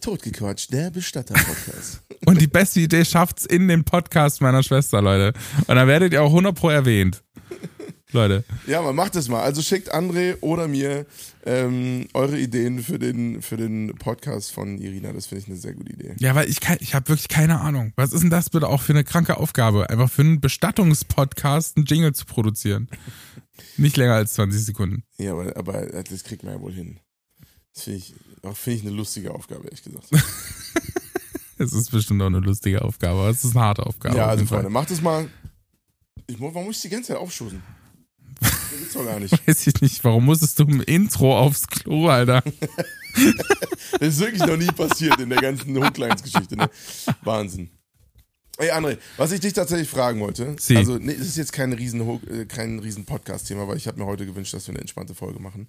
[SPEAKER 1] Totgequatscht, der Bestatter-Podcast.
[SPEAKER 2] Und die beste Idee schafft's in den Podcast meiner Schwester, Leute. Und dann werdet ihr auch 100 pro erwähnt. Leute.
[SPEAKER 1] ja, man macht es mal. Also schickt André oder mir ähm, eure Ideen für den, für den Podcast von Irina. Das finde ich eine sehr gute Idee.
[SPEAKER 2] Ja, weil ich kann, ich habe wirklich keine Ahnung. Was ist denn das bitte auch für eine kranke Aufgabe? Einfach für einen Bestattungspodcast einen Jingle zu produzieren. Nicht länger als 20 Sekunden.
[SPEAKER 1] Ja, aber, aber das kriegt man ja wohl hin. Das finde ich, auch finde ich eine lustige Aufgabe, ehrlich gesagt.
[SPEAKER 2] Es ist bestimmt auch eine lustige Aufgabe, aber es ist eine harte Aufgabe.
[SPEAKER 1] ja, also. Freunde, macht es mal. Ich, warum muss ich die ganze Zeit aufstoßen? Das gibt's doch gar nicht.
[SPEAKER 2] Weiß ich nicht, warum musstest du im Intro aufs Klo, Alter?
[SPEAKER 1] Das ist wirklich noch nie passiert in der ganzen Hooklines-Geschichte. Ne? Wahnsinn. Ey, André, was ich dich tatsächlich fragen wollte,
[SPEAKER 2] Sie.
[SPEAKER 1] also nee, das ist jetzt kein riesen, äh, kein riesen Podcast-Thema, aber ich habe mir heute gewünscht, dass wir eine entspannte Folge machen,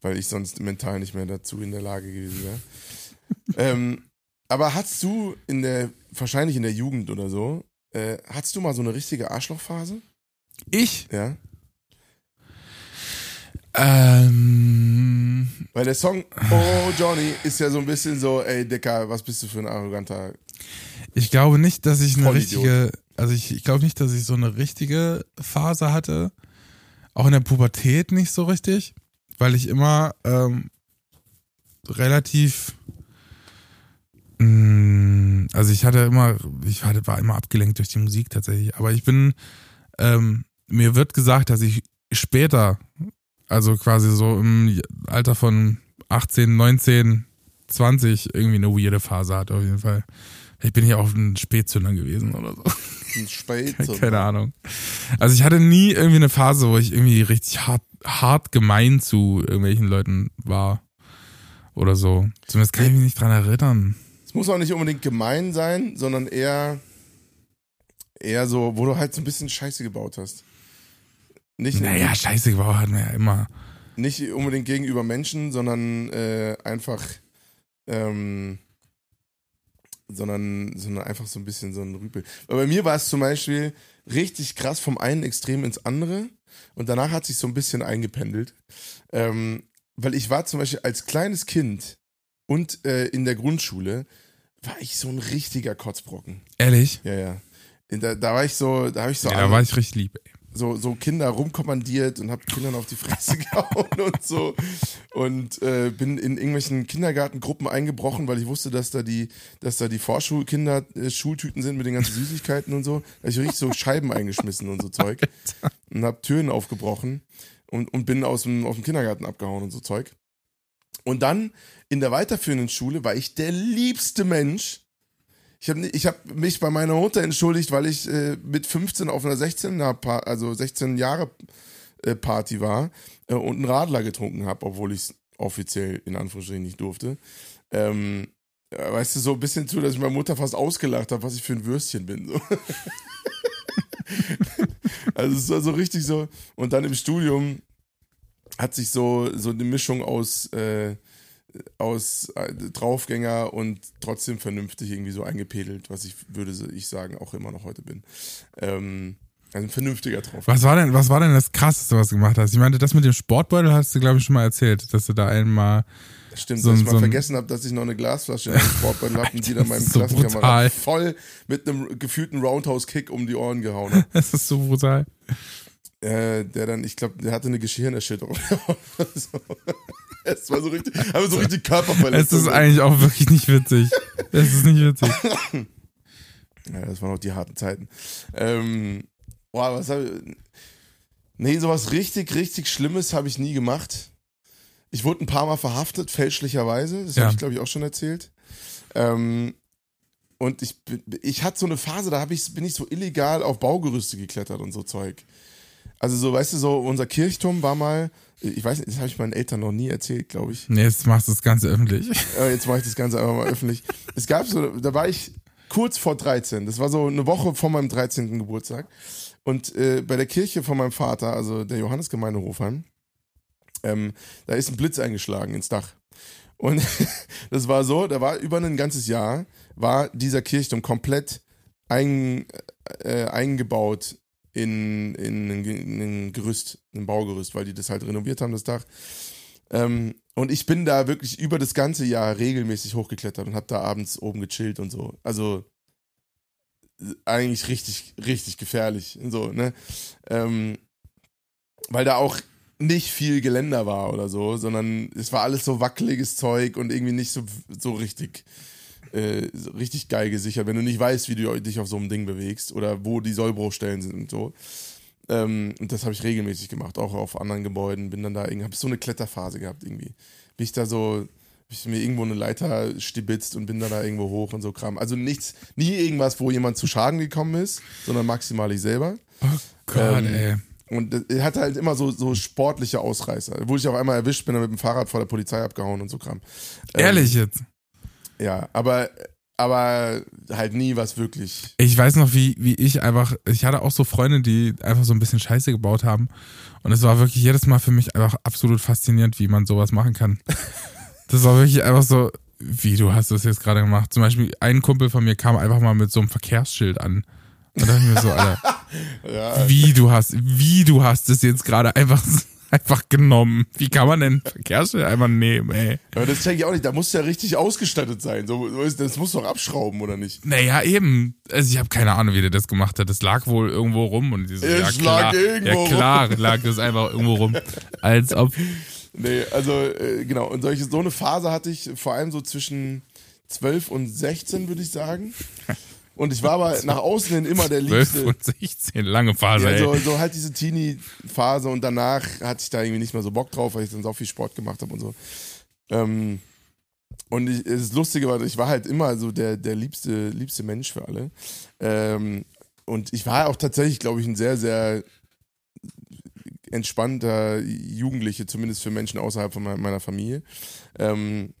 [SPEAKER 1] weil ich sonst mental nicht mehr dazu in der Lage gewesen wäre. ähm, aber hast du in der, wahrscheinlich in der Jugend oder so, äh, hattest du mal so eine richtige Arschlochphase?
[SPEAKER 2] Ich?
[SPEAKER 1] Ja.
[SPEAKER 2] Ähm,
[SPEAKER 1] Weil der Song Oh Johnny ist ja so ein bisschen so, ey Dicker, was bist du für ein arroganter
[SPEAKER 2] ich glaube nicht, dass ich eine
[SPEAKER 1] Vollidiot.
[SPEAKER 2] richtige, also ich, ich glaube nicht, dass ich so eine richtige Phase hatte. Auch in der Pubertät nicht so richtig, weil ich immer ähm, relativ, also ich hatte immer, ich war immer abgelenkt durch die Musik tatsächlich, aber ich bin, ähm, mir wird gesagt, dass ich später, also quasi so im Alter von 18, 19, 20 irgendwie eine weirde Phase hatte auf jeden Fall. Ich bin ja auch ein Spätzünder gewesen oder so.
[SPEAKER 1] ein Spätzle?
[SPEAKER 2] Keine Ahnung. Also ich hatte nie irgendwie eine Phase, wo ich irgendwie richtig hart, hart gemein zu irgendwelchen Leuten war. Oder so. Zumindest kann ich mich nicht dran erinnern.
[SPEAKER 1] Muss auch nicht unbedingt gemein sein, sondern eher, eher so, wo du halt so ein bisschen Scheiße gebaut hast. Nicht,
[SPEAKER 2] Naja, scheiße gebaut hat man ja immer.
[SPEAKER 1] nicht unbedingt gegenüber Menschen, sondern äh, einfach, ähm, sondern, sondern einfach so ein bisschen so ein Rüpel. Weil bei mir war es zum Beispiel richtig krass vom einen Extrem ins andere und danach hat sich so ein bisschen eingependelt. Ähm, weil ich war zum Beispiel als kleines Kind und äh, in der Grundschule war ich so ein richtiger Kotzbrocken.
[SPEAKER 2] Ehrlich?
[SPEAKER 1] Ja, ja. Da, da war ich so, da habe ich so,
[SPEAKER 2] Ja, da war ich richtig lieb. Ey.
[SPEAKER 1] so, so Kinder rumkommandiert und habe Kindern auf die Fresse gehauen und so. Und äh, bin in irgendwelchen Kindergartengruppen eingebrochen, weil ich wusste, dass da die, dass da die Vorschulkinder äh, Schultüten sind mit den ganzen Süßigkeiten und so. Da hab ich richtig so Scheiben eingeschmissen und so Zeug. Und hab Türen aufgebrochen und, und bin aus dem, aus dem Kindergarten abgehauen und so Zeug. Und dann in der weiterführenden Schule war ich der liebste Mensch. Ich habe ich hab mich bei meiner Mutter entschuldigt, weil ich äh, mit 15 auf einer 16 Pa- also 16 Jahre äh, Party war äh, und einen Radler getrunken habe, obwohl ich es offiziell in Anführungsstrichen nicht durfte. Ähm, ja, weißt du, so ein bisschen zu, dass ich meine Mutter fast ausgelacht habe, was ich für ein Würstchen bin. So. also es war so richtig so. Und dann im Studium hat sich so, so eine Mischung aus, äh, aus äh, Draufgänger und trotzdem vernünftig irgendwie so eingepedelt, was ich, würde ich sagen, auch immer noch heute bin. Ähm, also ein vernünftiger Draufgänger.
[SPEAKER 2] Was war denn, was war denn das krasseste, was du gemacht hast? Ich meinte, das mit dem Sportbeutel hast du, glaube ich, schon mal erzählt, dass du da einmal.
[SPEAKER 1] Stimmt,
[SPEAKER 2] so
[SPEAKER 1] dass ich mal
[SPEAKER 2] so
[SPEAKER 1] vergessen habe, dass ich noch eine Glasflasche in Sportbeutel habe und die dann meinem
[SPEAKER 2] so
[SPEAKER 1] Klassenkamerad
[SPEAKER 2] brutal.
[SPEAKER 1] voll mit einem gefühlten Roundhouse-Kick um die Ohren gehauen habe.
[SPEAKER 2] Das ist so brutal.
[SPEAKER 1] Äh, der dann, ich glaube, der hatte eine Gehirnerschütterung. so. Es war so richtig, aber so richtig
[SPEAKER 2] Es
[SPEAKER 1] Körperverletzung.
[SPEAKER 2] ist eigentlich auch wirklich nicht witzig. Es ist nicht witzig.
[SPEAKER 1] Ja, das waren auch die harten Zeiten. Ähm, boah, was hab ich, Nee, sowas richtig, richtig Schlimmes habe ich nie gemacht. Ich wurde ein paar Mal verhaftet, fälschlicherweise. Das
[SPEAKER 2] Ja.
[SPEAKER 1] habe ich, glaube ich, auch schon erzählt. Ähm, und ich, ich hatte so eine Phase, da hab ich, bin ich so illegal auf Baugerüste geklettert und so Zeug. Also so, weißt du, so unser Kirchturm war mal, ich weiß nicht, das habe ich meinen Eltern noch nie erzählt, glaube ich.
[SPEAKER 2] Nee, jetzt machst du das Ganze öffentlich.
[SPEAKER 1] Äh, jetzt mache ich das Ganze einfach mal öffentlich. Es gab so, da war ich kurz vor 13. Das war so eine Woche vor meinem 13. Geburtstag. Und äh, bei der Kirche von meinem Vater, also der Johannesgemeinde Hofheim, ähm, da ist ein Blitz eingeschlagen ins Dach. Und das war so, da war über ein ganzes Jahr, war dieser Kirchturm komplett ein, äh, eingebaut in, in, in ein Gerüst, ein Baugerüst, weil die das halt renoviert haben, das Dach. Ähm, und ich bin da wirklich über das ganze Jahr regelmäßig hochgeklettert und habe da abends oben gechillt und so. Also eigentlich richtig, richtig gefährlich. So, ne? Ähm, weil da auch nicht viel Geländer war oder so, sondern es war alles so wackeliges Zeug und irgendwie nicht so, so richtig, äh, richtig geil gesichert, wenn du nicht weißt, wie du dich auf so einem Ding bewegst oder wo die Sollbruchstellen sind und so. Ähm, und das habe ich regelmäßig gemacht, auch auf anderen Gebäuden. Bin dann da irgendwie, habe so eine Kletterphase gehabt irgendwie. Bin ich da so, ich mir irgendwo eine Leiter stibitzt und bin dann da irgendwo hoch und so Kram. Also nichts, nie irgendwas, wo jemand zu Schaden gekommen ist, sondern maximal ich selber.
[SPEAKER 2] Oh Gott,
[SPEAKER 1] Ähm,
[SPEAKER 2] ey.
[SPEAKER 1] Und er hatte halt immer so, so sportliche Ausreißer. Wo ich auf einmal erwischt bin, dann mit dem Fahrrad vor der Polizei abgehauen und so Kram. Ähm,
[SPEAKER 2] Ehrlich jetzt.
[SPEAKER 1] Ja, aber, aber halt nie was wirklich.
[SPEAKER 2] Ich weiß noch, wie, wie ich einfach, ich hatte auch so Freunde, die einfach so ein bisschen Scheiße gebaut haben. Und es war wirklich jedes Mal für mich einfach absolut faszinierend, wie man sowas machen kann. Das war wirklich einfach so, wie du hast das jetzt gerade gemacht. Zum Beispiel ein Kumpel von mir kam einfach mal mit so einem Verkehrsschild an. Und da dachte ich mir so, Alter,
[SPEAKER 1] Ja,
[SPEAKER 2] wie du hast, wie du hast es jetzt gerade einfach, einfach genommen. Wie kann man denn Verkehrsschild einfach nehmen, ey?
[SPEAKER 1] aber das check ich auch nicht. Da muss ja richtig ausgestattet sein. So, das muss doch abschrauben, oder nicht?
[SPEAKER 2] Naja, eben. Also ich habe keine Ahnung, wie der das gemacht hat. Das lag wohl irgendwo rum und so,
[SPEAKER 1] Es
[SPEAKER 2] ja
[SPEAKER 1] lag
[SPEAKER 2] klar,
[SPEAKER 1] irgendwo
[SPEAKER 2] ja klar, lag das einfach irgendwo rum. Als ob.
[SPEAKER 1] Nee, also äh, genau. Und solche, so eine Phase hatte ich vor allem so zwischen 12 und 16, würde ich sagen. Und ich war aber nach außen hin immer der
[SPEAKER 2] 12
[SPEAKER 1] Liebste.
[SPEAKER 2] und 16, lange Phase,
[SPEAKER 1] Ja, so, so halt diese Teenie-Phase und danach hatte ich da irgendwie nicht mehr so Bock drauf, weil ich dann so viel Sport gemacht habe und so. Ähm, und ich, das Lustige war, ich war halt immer so der, der liebste, liebste Mensch für alle. Ähm, und ich war auch tatsächlich, glaube ich, ein sehr, sehr entspannter Jugendliche, zumindest für Menschen außerhalb von meiner, meiner Familie. Ähm,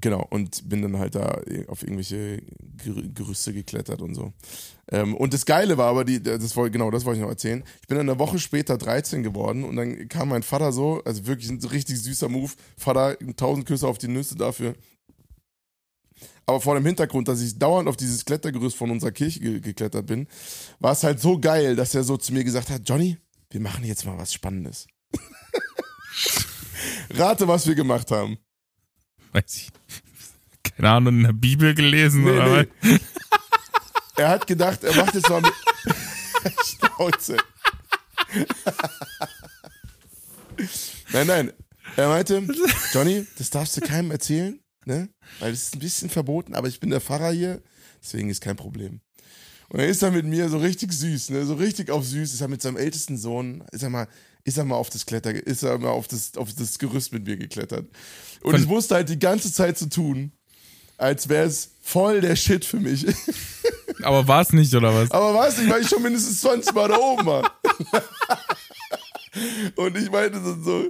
[SPEAKER 1] genau, und bin dann halt da auf irgendwelche Ger- Gerüste geklettert und so. Ähm, und das Geile war aber, die, das genau, das wollte ich noch erzählen. Ich bin dann eine Woche später 13 geworden und dann kam mein Vater so, also wirklich ein richtig süßer Move. Vater, tausend Küsse auf die Nüsse dafür. Aber vor dem Hintergrund, dass ich dauernd auf dieses Klettergerüst von unserer Kirche ge geklettert bin, war es halt so geil, dass er so zu mir gesagt hat, Johnny, wir machen jetzt mal was Spannendes. Rate, was wir gemacht haben.
[SPEAKER 2] Weiß ich. Keine Ahnung, in der Bibel gelesen
[SPEAKER 1] Nee,
[SPEAKER 2] oder
[SPEAKER 1] nee.
[SPEAKER 2] was?
[SPEAKER 1] Er hat gedacht, er macht jetzt mal mit. Schnauze. nein, nein. Er meinte, Johnny, das darfst du keinem erzählen, ne? Weil es ist ein bisschen verboten, aber ich bin der Pfarrer hier, deswegen ist kein Problem. Und dann ist er mit mir so richtig süß, ne? So richtig auf süß. Ist er mit seinem ältesten Sohn, ist er mal, ist er mal auf das Kletter, ist er mal auf das, auf das Gerüst mit mir geklettert. Und
[SPEAKER 2] Von-
[SPEAKER 1] ich wusste halt die ganze Zeit so tun, als wäre es voll der Shit für mich.
[SPEAKER 2] Aber war es nicht, oder was?
[SPEAKER 1] Aber weiß nicht, weil ich schon mindestens 20 Mal da oben war. Und ich meinte dann so,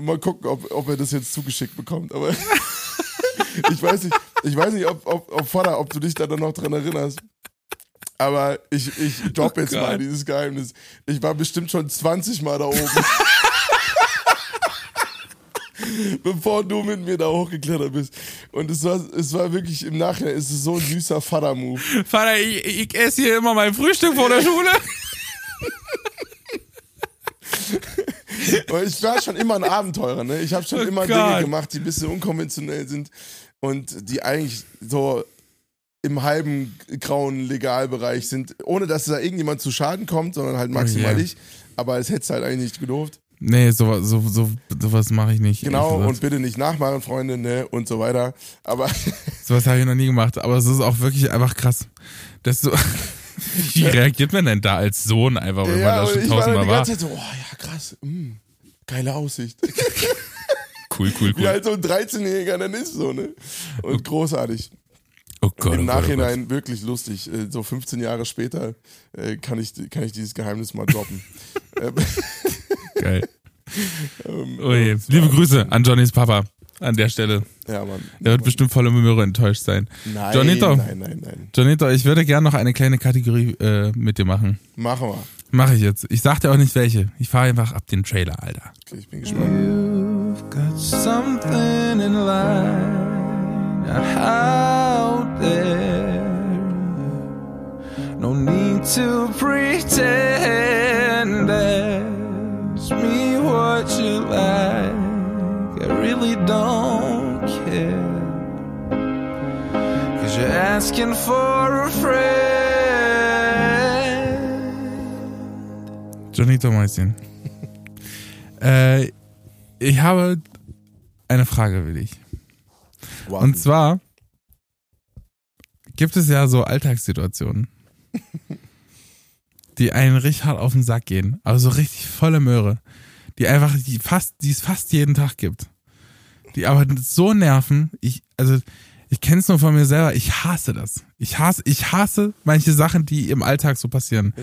[SPEAKER 1] mal gucken, ob, ob er das jetzt zugeschickt bekommt. Aber ich weiß nicht, ich weiß nicht, ob, ob, ob Vater, ob du dich da dann noch dran erinnerst. Aber ich, ich drop
[SPEAKER 2] Oh
[SPEAKER 1] jetzt
[SPEAKER 2] Gott.
[SPEAKER 1] mal dieses Geheimnis. Ich war bestimmt schon 20 Mal da oben. Bevor du mit mir da hochgeklettert bist. Und es war, es war wirklich im Nachhinein, es ist so ein süßer Vater-Move.
[SPEAKER 2] Vater, ich, ich esse hier immer mein Frühstück vor der Schule.
[SPEAKER 1] Ich war schon immer ein Abenteurer, ne? Ich habe schon
[SPEAKER 2] Oh
[SPEAKER 1] immer
[SPEAKER 2] Gott.
[SPEAKER 1] Dinge gemacht, die ein bisschen unkonventionell sind und die eigentlich so im halben grauen Legalbereich sind, ohne dass da irgendjemand zu Schaden kommt, sondern halt maximal
[SPEAKER 2] Oh yeah.
[SPEAKER 1] ich. Aber es hätte es halt eigentlich nicht gedurft.
[SPEAKER 2] Nee, so, so, so, sowas mache ich nicht.
[SPEAKER 1] Genau, und bitte nicht nachmachen, Freunde, ne? Und so weiter. Aber
[SPEAKER 2] Sowas habe ich noch nie gemacht, aber es ist auch wirklich einfach krass. Das so, wie reagiert man denn da als Sohn einfach, wenn man
[SPEAKER 1] ja,
[SPEAKER 2] da
[SPEAKER 1] und
[SPEAKER 2] schon
[SPEAKER 1] ich war dann
[SPEAKER 2] tausendmal
[SPEAKER 1] die
[SPEAKER 2] war?
[SPEAKER 1] ganze Zeit so, oh ja, krass, mm, geile Aussicht.
[SPEAKER 2] Cool, cool,
[SPEAKER 1] Wie
[SPEAKER 2] cool.
[SPEAKER 1] halt so ein 13-Jähriger dann ist, so, ne? Und großartig.
[SPEAKER 2] Oh Gott, oh
[SPEAKER 1] Im
[SPEAKER 2] Gott, oh Gott.
[SPEAKER 1] Nachhinein wirklich lustig. Äh, So 15 Jahre später äh, kann, ich, kann ich dieses Geheimnis mal droppen. Ähm,
[SPEAKER 2] Geil.
[SPEAKER 1] ähm,
[SPEAKER 2] Oh je. Liebe Grüße an Johnnys Papa an der Stelle.
[SPEAKER 1] ja, Mann.
[SPEAKER 2] Der wird bestimmt voller Möhre enttäuscht sein.
[SPEAKER 1] Nein,
[SPEAKER 2] Johnito.
[SPEAKER 1] nein, nein, nein.
[SPEAKER 2] Johnito, ich würde gerne noch eine kleine Kategorie äh, mit dir machen.
[SPEAKER 1] Machen wir.
[SPEAKER 2] Mache ich jetzt. Ich sag dir auch nicht welche. Ich fahre einfach ab den Trailer, Alter.
[SPEAKER 1] Okay, ich bin gespannt.
[SPEAKER 2] You've got something in line out there. No need to pretend. Ask me what you like. I really don't care. Cause you're asking for a friend. Jonito Mäuschen. äh, ich habe eine Frage für dich.
[SPEAKER 1] Warten.
[SPEAKER 2] Und zwar gibt es ja so Alltagssituationen, die einen richtig hart auf den Sack gehen, aber so richtig volle Möhre, die einfach, die fast, die es fast jeden Tag gibt. Die aber so nerven, ich, also, ich kenne es nur von mir selber, ich hasse das. Ich hasse, ich hasse manche Sachen, die im Alltag so passieren.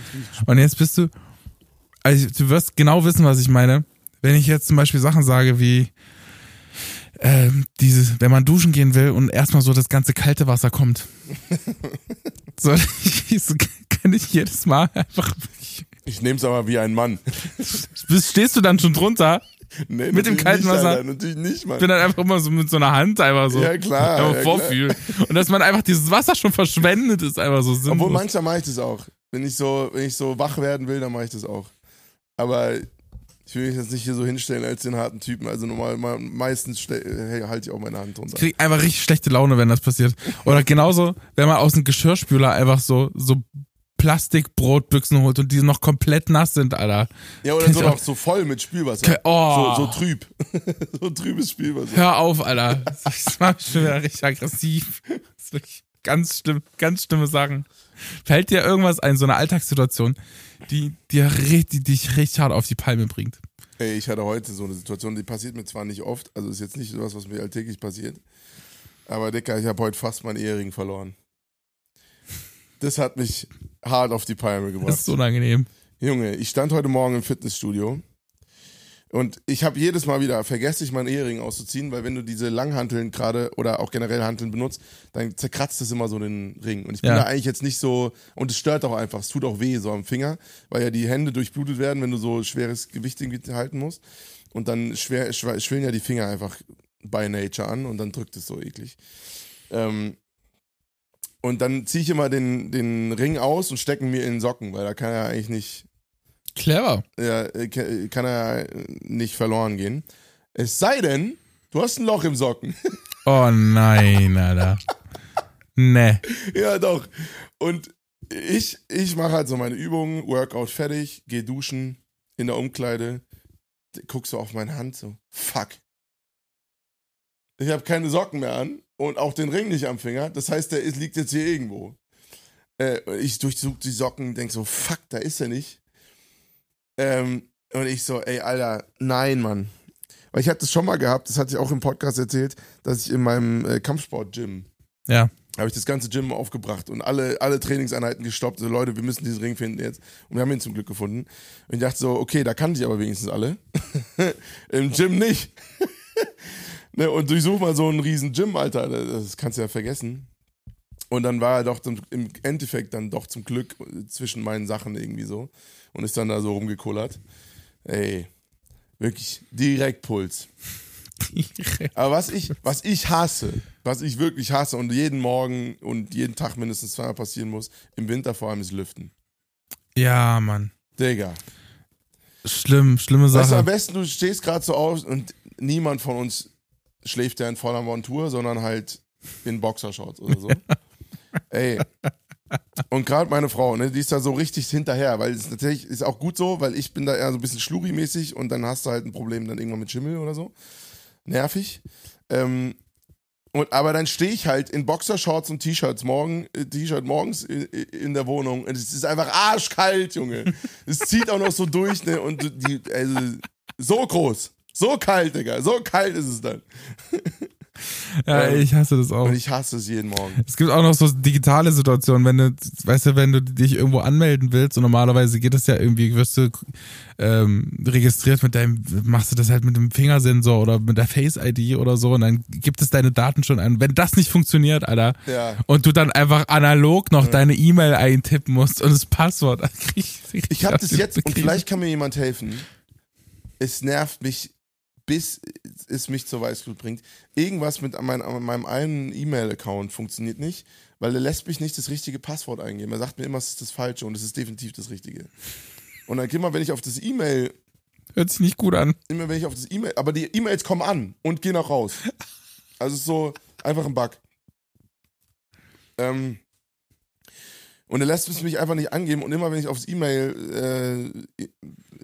[SPEAKER 2] Und jetzt bist du, also du wirst genau wissen, was ich meine. Wenn ich jetzt zum Beispiel Sachen sage wie, ähm, dieses, wenn man duschen gehen will und erstmal so das ganze kalte Wasser kommt. so, ich, so kann ich jedes Mal einfach,
[SPEAKER 1] Ich nehme es aber wie ein Mann.
[SPEAKER 2] stehst du dann schon drunter?
[SPEAKER 1] Nee,
[SPEAKER 2] Mit dem kalten Wasser?
[SPEAKER 1] Alter, natürlich nicht, Mann.
[SPEAKER 2] bin dann einfach immer so mit so einer Hand einfach so.
[SPEAKER 1] Ja, klar, ja,
[SPEAKER 2] vorfühlen. Und dass man einfach dieses Wasser schon verschwendet, ist einfach so sinnlos.
[SPEAKER 1] Obwohl manchmal mache ich das auch. Wenn ich so, wenn ich so wach werden will, dann mache ich das auch. Aber ich will mich jetzt nicht hier so hinstellen als den harten Typen. Also normal, me- meistens ste- äh, halte ich auch meine Hand drunter.
[SPEAKER 2] Ich krieg einfach richtig schlechte Laune, wenn das passiert. Oder genauso, wenn man aus dem Geschirrspüler einfach so, so Plastikbrotbüchsen holt und die noch komplett nass sind, Alter.
[SPEAKER 1] Ja, oder
[SPEAKER 2] Kennt
[SPEAKER 1] so noch so voll mit Spülwasser.
[SPEAKER 2] Oh.
[SPEAKER 1] So, so trüb. so trübes Spülwasser.
[SPEAKER 2] Hör auf, Alter. Das macht mich schon wieder richtig aggressiv. Das ist wirklich ganz schlimm, ganz schlimme Sachen. Fällt dir irgendwas ein, so eine Alltagssituation, die dir richtig, die dich richtig hart auf die Palme bringt?
[SPEAKER 1] Ey, ich hatte heute so eine Situation, die passiert mir zwar nicht oft, also ist jetzt nicht sowas, was mir alltäglich passiert. Aber Dicker, ich habe heute fast meinen Ehering verloren. Das hat mich hart auf die Palme gebracht.
[SPEAKER 2] Das ist unangenehm.
[SPEAKER 1] Junge, ich stand heute Morgen im Fitnessstudio und ich habe jedes Mal wieder, vergesse ich meinen Ehering auszuziehen, weil wenn du diese Langhanteln gerade oder auch generell Hanteln benutzt, dann zerkratzt es immer so den Ring. Und ich bin
[SPEAKER 2] Ja.
[SPEAKER 1] da eigentlich jetzt nicht so, und es stört auch einfach, es tut auch weh so am Finger, weil ja die Hände durchblutet werden, wenn du so schweres Gewicht irgendwie halten musst. Und dann schwer, schwillen ja die Finger einfach by nature an und dann drückt es so eklig. Ähm, und dann ziehe ich immer den, den Ring aus und stecken mir in den Socken, weil da kann er eigentlich nicht,
[SPEAKER 2] Clever.
[SPEAKER 1] ja, äh, ka- kann er nicht verloren gehen. Es sei denn, du hast ein Loch im Socken.
[SPEAKER 2] Oh nein, Alter. Ne.
[SPEAKER 1] ja, doch. Und ich, ich mache halt so meine Übungen, Workout fertig, gehe duschen in der Umkleide, guck so auf meine Hand so, fuck. Ich habe keine Socken mehr an und auch den Ring nicht am Finger. Das heißt, der ist, liegt jetzt hier irgendwo. Äh, ich durchsuche die Socken, denk so, fuck, da ist er nicht. Ähm, und ich so, ey, Alter, nein, Mann. Weil ich hatte das schon mal gehabt, das hatte ich auch im Podcast erzählt, dass ich in meinem äh, Kampfsport-Gym
[SPEAKER 2] Ja.
[SPEAKER 1] habe ich das ganze Gym aufgebracht und alle, alle Trainingseinheiten gestoppt. So, Leute, wir müssen diesen Ring finden jetzt. Und wir haben ihn zum Glück gefunden. Und ich dachte so, okay, da kannte ich aber wenigstens alle. Im Gym nicht. ne, und durchsuch mal so einen riesen Gym, Alter. Das kannst du ja vergessen. Und dann war er doch zum, im Endeffekt dann doch zum Glück zwischen meinen Sachen irgendwie so. Und ist dann da so rumgekullert. Ey, wirklich direkt Puls. Aber was ich, was ich hasse, was ich wirklich hasse und jeden Morgen und jeden Tag mindestens zweimal passieren muss, im Winter vor allem ist Lüften.
[SPEAKER 2] Ja, Mann.
[SPEAKER 1] Digga.
[SPEAKER 2] Schlimm, schlimme
[SPEAKER 1] Weißt du, am
[SPEAKER 2] Sache.
[SPEAKER 1] besten, du stehst gerade so auf und niemand von uns schläft ja in voller Montur, sondern halt in Boxershorts oder so. Ey. Und gerade meine Frau, ne, die ist da so richtig hinterher, weil es natürlich ist auch gut so, weil ich bin da eher so ein bisschen schluri-mäßig und dann hast du halt ein Problem dann irgendwann mit Schimmel oder so. Nervig. Ähm, und, aber dann stehe ich halt in Boxershorts und T-Shirts morgen, äh, T-Shirt morgens in, in der Wohnung und es ist einfach arschkalt, Junge. Es zieht auch noch so durch, ne? Und die, also, so groß, so kalt, Digga, so kalt ist es dann.
[SPEAKER 2] Ja,
[SPEAKER 1] Ähm,
[SPEAKER 2] ich hasse das auch.
[SPEAKER 1] Und ich hasse es jeden Morgen.
[SPEAKER 2] Es gibt auch noch so digitale Situationen, wenn du, weißt du, wenn du dich irgendwo anmelden willst und normalerweise geht es ja irgendwie, wirst du ähm, registriert mit deinem, machst du das halt mit dem Fingersensor oder mit der Face-ID oder so und dann gibt es deine Daten schon ein. Wenn das nicht funktioniert, Alter,
[SPEAKER 1] Ja.
[SPEAKER 2] und du dann einfach analog noch deine E-Mail eintippen musst und das Passwort, dann krieg ich,
[SPEAKER 1] Ich habe das jetzt, und vielleicht kann mir jemand helfen. Es nervt mich, bis es mich zur Weißglut bringt. Irgendwas mit mein, meinem einen E-Mail-Account funktioniert nicht, weil er lässt mich nicht das richtige Passwort eingeben. Er sagt mir immer, es ist das Falsche und es ist definitiv das Richtige. Und dann immer, wenn ich auf das E-Mail,
[SPEAKER 2] Hört sich nicht gut an.
[SPEAKER 1] immer wenn ich auf das E-Mail, aber die E-Mails kommen an und gehen auch raus. Also so einfach ein Bug. Ähm, und er lässt es mich einfach nicht angeben und immer wenn ich aufs E-Mail, äh,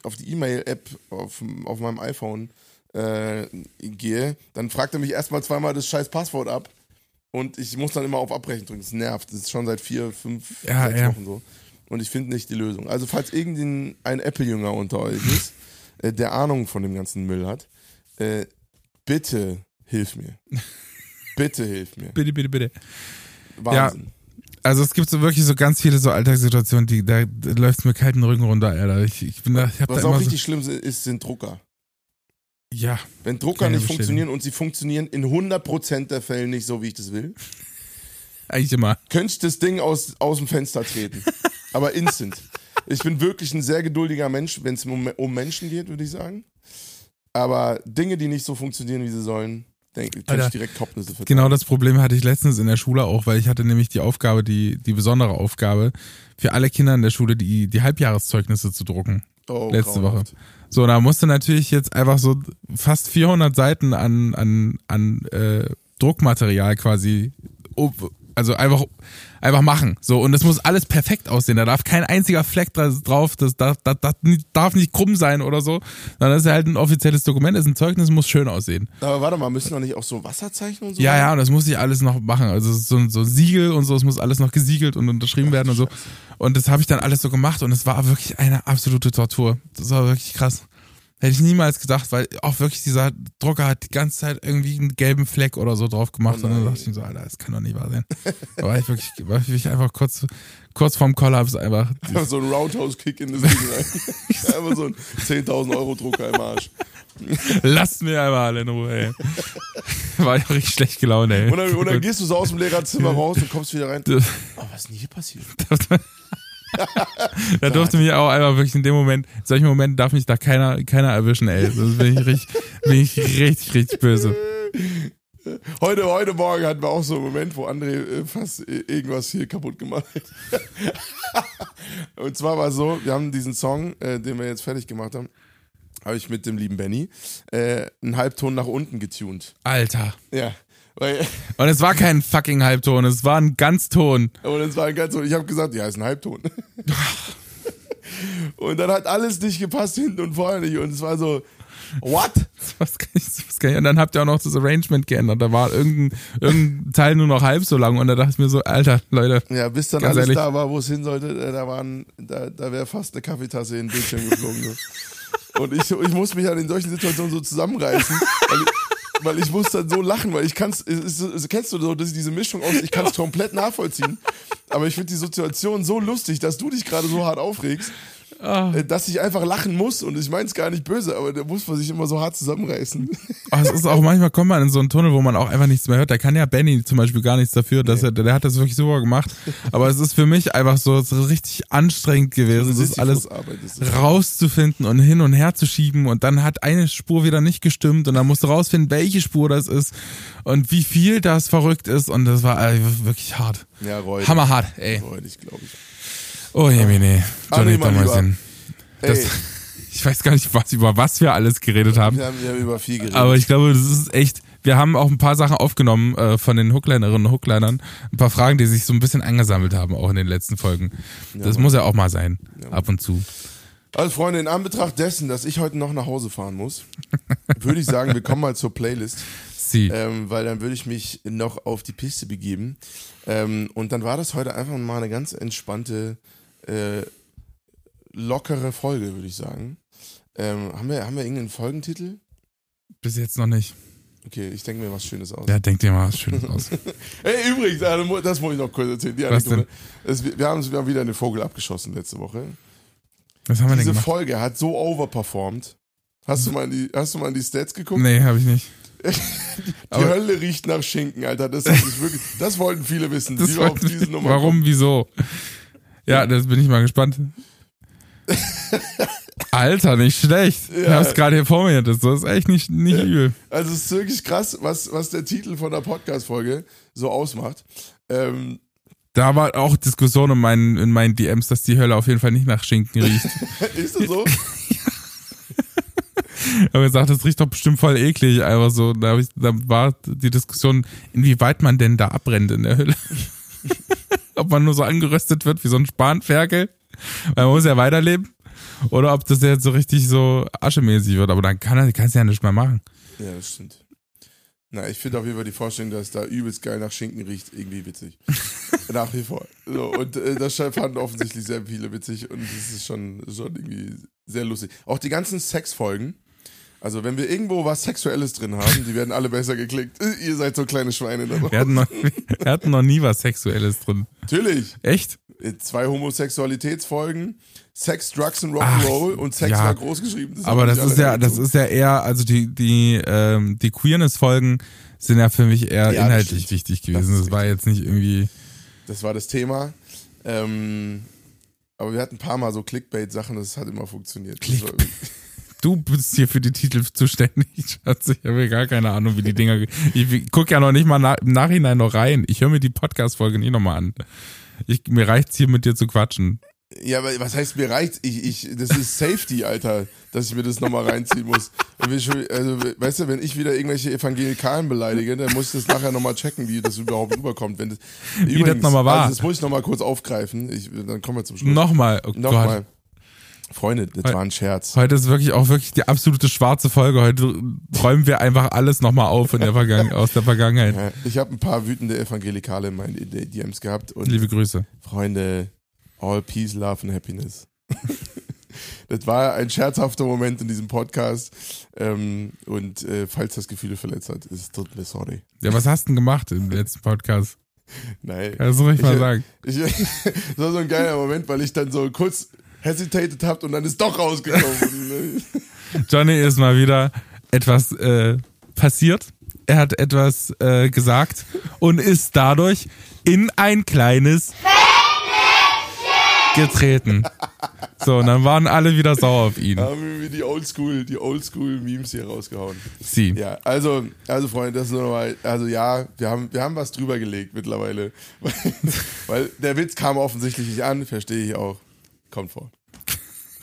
[SPEAKER 1] auf die E-Mail-App auf, auf meinem iPhone äh, gehe, dann fragt er mich erstmal zweimal das scheiß Passwort ab und ich muss dann immer auf Abbrechen drücken. Das nervt. Das ist schon seit vier, fünf,
[SPEAKER 2] Ja,
[SPEAKER 1] sechs
[SPEAKER 2] ja.
[SPEAKER 1] Wochen so. Und ich finde nicht die Lösung. Also falls irgendein ein Apple-Jünger unter euch ist, äh, der Ahnung von dem ganzen Müll hat, äh, bitte hilf mir. Bitte hilf mir.
[SPEAKER 2] Bitte, bitte, bitte.
[SPEAKER 1] Wahnsinn.
[SPEAKER 2] Also es gibt so wirklich so ganz viele so Alltagssituationen, die da, da läuft mir kalten Rücken runter, Alter. Ich, ich bin da, ich hab
[SPEAKER 1] Was
[SPEAKER 2] da
[SPEAKER 1] auch richtig
[SPEAKER 2] so,
[SPEAKER 1] schlimm ist, sind Drucker.
[SPEAKER 2] Ja,
[SPEAKER 1] Wenn Drucker nicht funktionieren und sie funktionieren in 100% der Fälle nicht so, wie ich das will,
[SPEAKER 2] eigentlich immer.
[SPEAKER 1] könnte ich das Ding aus, aus dem Fenster treten. Aber instant. Ich bin wirklich ein sehr geduldiger Mensch, wenn es um, um Menschen geht, würde ich sagen. Aber Dinge, die nicht so funktionieren, wie sie sollen, denke ich direkt Kopfnüsse verteilen.
[SPEAKER 2] Genau das Problem hatte ich letztens in der Schule auch, weil ich hatte nämlich die Aufgabe, die, die besondere Aufgabe, für alle Kinder in der Schule die, die Halbjahreszeugnisse zu drucken.
[SPEAKER 1] Oh,
[SPEAKER 2] letzte
[SPEAKER 1] grauenhaft.
[SPEAKER 2] So, da musste natürlich jetzt einfach so fast 400 Seiten an, an, an äh, Druckmaterial quasi, ob- also einfach, einfach machen. So, und es muss alles perfekt aussehen. Da darf kein einziger Fleck dra- drauf, das darf, das, das darf nicht krumm sein oder so. Sondern das ist halt ein offizielles Dokument, das ist ein Zeugnis, muss schön aussehen.
[SPEAKER 1] Aber warte mal, müssen doch nicht auch so Wasserzeichen und so?
[SPEAKER 2] Ja, ja, und das muss ich alles noch machen. Also so, so ein Siegel und so, es muss alles noch gesiegelt und unterschrieben werden und so. Und das habe ich dann alles so gemacht und es war wirklich eine absolute Tortur. Das war wirklich krass. Hätte ich niemals gedacht, weil auch wirklich dieser Drucker hat die ganze Zeit irgendwie einen gelben Fleck oder so drauf gemacht.
[SPEAKER 1] Oh
[SPEAKER 2] und dann dachte ich mir so, Alter, das kann doch nicht wahr sein. Da war ich wirklich, war ich einfach kurz, kurz vorm Kollaps einfach.
[SPEAKER 1] Einfach so ein Roundhouse-Kick in das Ding rein. Einfach so ein 10.000 Euro Drucker im Arsch.
[SPEAKER 2] Lasst mir einmal alle in Ruhe, ey. War auch richtig schlecht gelaunt, ey.
[SPEAKER 1] Und dann, und dann gehst du so aus dem Lehrerzimmer raus und kommst wieder rein. Oh, was ist denn hier passiert?
[SPEAKER 2] Da durfte mich auch einfach wirklich in dem Moment, in solchen Momenten darf mich da keiner, keiner erwischen, ey. Das bin ich richtig, bin ich richtig, richtig böse.
[SPEAKER 1] Heute, heute Morgen hatten wir auch so einen Moment, wo André äh, fast irgendwas hier kaputt gemacht hat. und zwar war es so, wir haben diesen Song, äh, den wir jetzt fertig gemacht haben, habe ich mit dem lieben Benny äh, einen Halbton nach unten getuned.
[SPEAKER 2] Alter.
[SPEAKER 1] Ja.
[SPEAKER 2] Und es war kein fucking Halbton, es war ein Ganzton.
[SPEAKER 1] und das war ein ganz, und ich habe gesagt, ja, ist ein Halbton. und dann hat alles nicht gepasst, hinten und vorne nicht. Und es war so, what?
[SPEAKER 2] Was kann ich, was kann ich, und dann habt ihr auch noch das Arrangement geändert. Da war irgendein, irgendein Teil nur noch halb so lang und da dachte ich mir so, Alter, Leute.
[SPEAKER 1] Ja, bis dann alles
[SPEAKER 2] ehrlich.
[SPEAKER 1] da war, wo es hin sollte, äh, da waren, da, da wäre fast eine Kaffeetasse in den Bildschirm geflogen. So. Und ich, ich muss mich dann in solchen Situationen so zusammenreißen, weil ich, ich muss dann so lachen, weil ich kann's, es kennst du so, dass diese Mischung aus, ich kann es komplett nachvollziehen, aber ich finde die Situation so lustig, dass du dich gerade so hart aufregst,
[SPEAKER 2] Ah.
[SPEAKER 1] äh, dass ich einfach lachen muss und ich meine es gar nicht böse, aber da muss man sich immer so hart zusammenreißen.
[SPEAKER 2] Aber es ist auch manchmal kommt man in so einen Tunnel, wo man auch einfach nichts mehr hört. Da kann ja Benny zum Beispiel gar nichts dafür, dass er, der hat das wirklich super gemacht. Aber es ist für mich einfach so, so richtig anstrengend gewesen, das alles
[SPEAKER 1] das.
[SPEAKER 2] rauszufinden und hin und her zu schieben und dann hat eine Spur wieder nicht gestimmt und dann musst du rausfinden, welche Spur das ist und wie viel das verrückt ist und das war äh, wirklich hart.
[SPEAKER 1] Ja, räudig.
[SPEAKER 2] Hammerhart, ey.
[SPEAKER 1] Räudig, glaube ich.
[SPEAKER 2] Oh je, nee. Johnny
[SPEAKER 1] André, mein
[SPEAKER 2] Dammersin. Das, ich weiß gar nicht, was, über was wir alles geredet haben.
[SPEAKER 1] wir haben, wir haben über viel geredet.
[SPEAKER 2] Aber ich glaube, das ist echt. Wir haben auch ein paar Sachen aufgenommen äh, von den Hooklinerinnen und Hooklinern. Ein paar Fragen, die sich so ein bisschen angesammelt haben, auch in den letzten Folgen. Das muss ja auch mal sein, ab und zu.
[SPEAKER 1] Also Freunde, in Anbetracht dessen, dass ich heute noch nach Hause fahren muss, würde ich sagen, wir kommen mal zur Playlist,
[SPEAKER 2] Sie.
[SPEAKER 1] ähm, weil dann würde ich mich noch auf die Piste begeben. Ähm, und dann war das heute einfach mal eine ganz entspannte, äh, lockere Folge, würde ich sagen. Ähm, haben, wir, haben wir irgendeinen Folgentitel?
[SPEAKER 2] Bis jetzt noch nicht.
[SPEAKER 1] Okay, ich denke mir was Schönes aus.
[SPEAKER 2] Ja, denk dir mal was Schönes aus.
[SPEAKER 1] Hey, übrigens, das muss ich noch kurz erzählen.
[SPEAKER 2] Was
[SPEAKER 1] Anekdote. Es, wir, haben, wir haben wieder einen Vogel abgeschossen letzte Woche.
[SPEAKER 2] Was haben wir denn
[SPEAKER 1] Diese
[SPEAKER 2] gemacht?
[SPEAKER 1] Folge hat so overperformed. Hast du mal in die, hast du mal in die Stats geguckt?
[SPEAKER 2] Nee, habe ich nicht.
[SPEAKER 1] Die
[SPEAKER 2] Aber-
[SPEAKER 1] Hölle riecht nach Schinken, Alter. Das, sich wirklich, das wollten viele wissen. Wie wir auf
[SPEAKER 2] war-
[SPEAKER 1] diese Nummer
[SPEAKER 2] Warum, wieso? Ja, das bin ich mal gespannt. Alter, nicht schlecht. Ich
[SPEAKER 1] Ja.
[SPEAKER 2] hab's gerade hier vor mir. Das ist echt nicht, nicht übel.
[SPEAKER 1] Also es ist wirklich krass, was, was der Titel von der Podcast-Folge so ausmacht. Ähm,
[SPEAKER 2] Da war auch Diskussion in meinen, in meinen DMs, dass die Hölle auf jeden Fall nicht nach Schinken riecht.
[SPEAKER 1] ist das so?
[SPEAKER 2] Aber gesagt, das riecht doch bestimmt voll eklig, einfach so. Da, ich, da war die Diskussion, inwieweit man denn da abbrennt in der Hölle. ob man nur so angeröstet wird wie so ein Spanferkel, weil man muss ja weiterleben. Oder ob das jetzt so richtig so aschemäßig wird. Aber dann kann er, kannst du ja nicht mehr machen.
[SPEAKER 1] Ja, das stimmt. Na, ich finde auf jeden Fall die Vorstellung, dass da übelst geil nach Schinken riecht, irgendwie witzig. nach wie vor. So, und äh, das fanden offensichtlich sehr viele witzig und es ist schon, schon irgendwie sehr lustig. Auch die ganzen Sexfolgen. Also, wenn wir irgendwo was Sexuelles drin haben, die werden alle besser geklickt. Ihr seid so kleine Schweine. Da
[SPEAKER 2] Wir hatten, noch, wir hatten noch nie was Sexuelles drin.
[SPEAKER 1] Natürlich.
[SPEAKER 2] Echt?
[SPEAKER 1] Äh, Zwei Homosexualitätsfolgen, Sex, Drugs und Rock'n'Roll und Sex
[SPEAKER 2] ja.
[SPEAKER 1] war groß geschrieben. Das
[SPEAKER 2] Aber das ist ja, das ist ja eher, also die, die, ähm, die Queerness-Folgen sind ja für mich eher
[SPEAKER 1] Ja, das
[SPEAKER 2] inhaltlich wichtig
[SPEAKER 1] Das
[SPEAKER 2] gewesen.
[SPEAKER 1] ist
[SPEAKER 2] Das, war jetzt nicht irgendwie.
[SPEAKER 1] Das war das Thema. Ähm, aber wir hatten ein paar Mal so Clickbait-Sachen, das hat immer funktioniert. Das war-
[SPEAKER 2] Du bist hier für die Titel zuständig, Schatz. Ich habe gar keine Ahnung, wie die Dinger. ge- Ich guck ja noch nicht mal im Nachhinein noch rein. Ich höre mir die Podcast-Folge nicht nochmal an. Ich, mir reicht's hier mit dir zu quatschen.
[SPEAKER 1] Ja, aber was heißt mir reicht? Ich, ich, das ist Safety, Alter, dass ich mir das nochmal reinziehen muss. Schon, also, weißt du, wenn ich wieder irgendwelche Evangelikalen beleidige, dann muss ich das nachher nochmal checken, wie das überhaupt rüberkommt. Wenn das,
[SPEAKER 2] Wie das nochmal war.
[SPEAKER 1] Also das muss ich nochmal kurz aufgreifen. Ich, dann kommen wir zum Schluss.
[SPEAKER 2] Nochmal. Oh Gott.
[SPEAKER 1] Freunde, das
[SPEAKER 2] Heu-
[SPEAKER 1] war ein Scherz.
[SPEAKER 2] Heute ist wirklich auch wirklich die absolute schwarze Folge. Heute räumen wir einfach alles nochmal auf in der Vergangen aus der Vergangenheit.
[SPEAKER 1] Ja, Ich habe ein paar wütende Evangelikale in meinen DMs gehabt und
[SPEAKER 2] Liebe Grüße.
[SPEAKER 1] Freunde, all peace, love and happiness. das war ein scherzhafter Moment in diesem Podcast. Ähm, und äh, falls das Gefühle verletzt hat, es tut mir sorry.
[SPEAKER 2] Ja, was hast du denn gemacht im letzten Podcast?
[SPEAKER 1] Nein.
[SPEAKER 2] Kannst du ruhig mal
[SPEAKER 1] Ich-
[SPEAKER 2] sagen.
[SPEAKER 1] Ich, das war so ein geiler Moment, weil ich dann so kurz hesitated habt und dann ist doch rausgekommen.
[SPEAKER 2] Johnny ist mal wieder etwas äh, passiert. Er hat etwas äh, gesagt und ist dadurch in ein kleines getreten. So, und dann waren alle wieder sauer auf ihn.
[SPEAKER 1] haben wir die Oldschool, die Oldschool Memes hier rausgehauen.
[SPEAKER 2] Sie.
[SPEAKER 1] Ja, also, also Freunde, das ist nochmal, also ja, wir haben, wir haben was drüber gelegt mittlerweile. Weil, weil der Witz kam offensichtlich nicht an, verstehe ich auch. Kommt vor.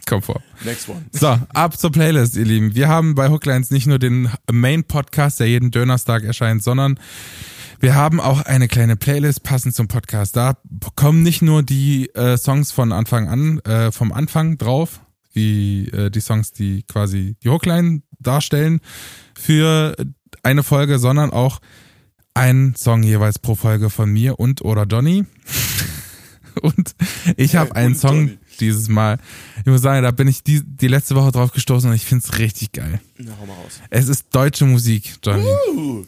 [SPEAKER 2] Komm vor.
[SPEAKER 1] Next one.
[SPEAKER 2] So, ab zur Playlist, ihr Lieben. Wir haben bei Hooklines nicht nur den Main-Podcast, der jeden Dönerstag erscheint, sondern wir haben auch eine kleine Playlist passend zum Podcast. Da kommen nicht nur die äh, Songs von Anfang an, äh, vom Anfang drauf, wie äh, die Songs, die quasi die Hookline darstellen für eine Folge, sondern auch ein Song jeweils pro Folge von mir und oder Johnny. Und ich habe einen Song
[SPEAKER 1] Johnny.
[SPEAKER 2] Dieses Mal. Ich muss sagen, da bin ich die, die letzte Woche drauf gestoßen und ich find's richtig geil.
[SPEAKER 1] Na, hau mal raus.
[SPEAKER 2] Es ist deutsche Musik, Johnny.
[SPEAKER 1] Uh,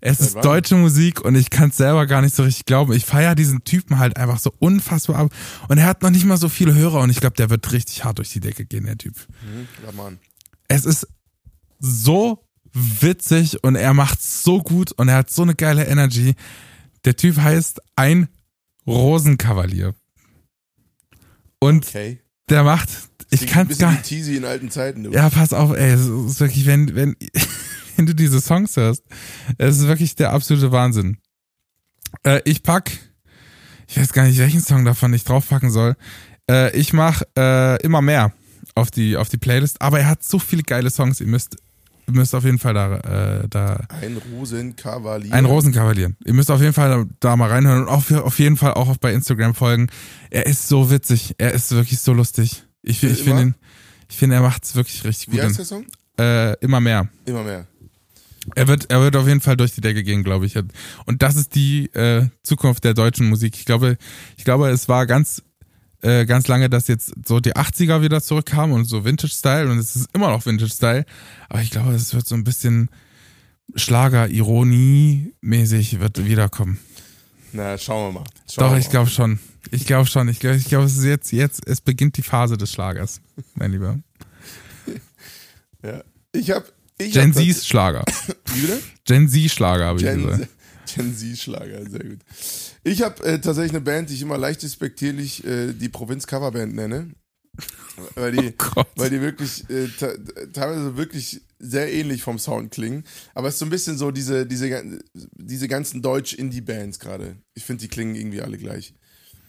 [SPEAKER 2] Es ist deutsche Musik und ich kann's selber gar nicht so richtig glauben. Ich feier diesen Typen halt einfach so unfassbar ab. Und er hat noch nicht mal so viele Hörer und ich glaube, der wird richtig hart durch die Decke gehen, der Typ.
[SPEAKER 1] hm, ja, Mann.
[SPEAKER 2] Es ist so witzig und er macht's so gut und er hat so eine geile Energy. Der Typ heißt ein Rosenkavalier. Und
[SPEAKER 1] Okay.
[SPEAKER 2] der macht, ich
[SPEAKER 1] bisschen
[SPEAKER 2] gar
[SPEAKER 1] Teasy in alten Zeiten. Du.
[SPEAKER 2] Ja, pass auf, ey, es ist wirklich, wenn, wenn, wenn du diese Songs hörst, es ist wirklich der absolute Wahnsinn. Äh, ich pack, ich weiß gar nicht, welchen Song davon ich draufpacken soll. Äh, ich mach äh, immer mehr auf die, auf die Playlist, aber er hat so viele geile Songs, ihr müsst, ihr müsst auf jeden Fall da, äh, da
[SPEAKER 1] Ein Rosenkavalier.
[SPEAKER 2] ein Rosenkavalier. Ihr müsst auf jeden Fall da, da mal reinhören und auf, auf jeden Fall auch bei Instagram folgen. Er ist so witzig. Er ist wirklich so lustig. Ich, ich finde ihn, ich finde, er macht es wirklich richtig
[SPEAKER 1] Wie
[SPEAKER 2] gut.
[SPEAKER 1] heißt der Song?
[SPEAKER 2] Äh, immer mehr.
[SPEAKER 1] Immer mehr.
[SPEAKER 2] Er wird, er wird auf jeden Fall durch die Decke gehen, glaube ich. Und das ist die äh, Zukunft der deutschen Musik. Ich glaube, ich glaube, es war ganz, äh, ganz lange, dass jetzt so die 80er wieder zurückkamen und so Vintage-Style und es ist immer noch Vintage-Style. Aber ich glaube, es wird so ein bisschen Schlager, Ironie mäßig wird wiederkommen.
[SPEAKER 1] Na, schauen wir mal. Schauen
[SPEAKER 2] Doch,
[SPEAKER 1] wir
[SPEAKER 2] ich glaube schon. Ich glaube schon. Ich glaube, ich glaub, es ist jetzt, jetzt, es beginnt die Phase des Schlagers, mein Lieber.
[SPEAKER 1] Ja. Ich habe.
[SPEAKER 2] Gen
[SPEAKER 1] hab
[SPEAKER 2] Z's Schlager.
[SPEAKER 1] Wie bitte?
[SPEAKER 2] Gen Z Schlager, habe ich gesagt.
[SPEAKER 1] Gen Z-Schlager, sehr gut. Ich habe äh, tatsächlich eine Band, die ich immer leicht despektierlich äh, die Provinz-Coverband nenne. Weil die,
[SPEAKER 2] Oh
[SPEAKER 1] weil die wirklich äh, te- teilweise wirklich sehr ähnlich vom Sound klingen. Aber es ist so ein bisschen so diese, diese, diese ganzen Deutsch-Indie-Bands gerade. Ich finde, die klingen irgendwie alle gleich.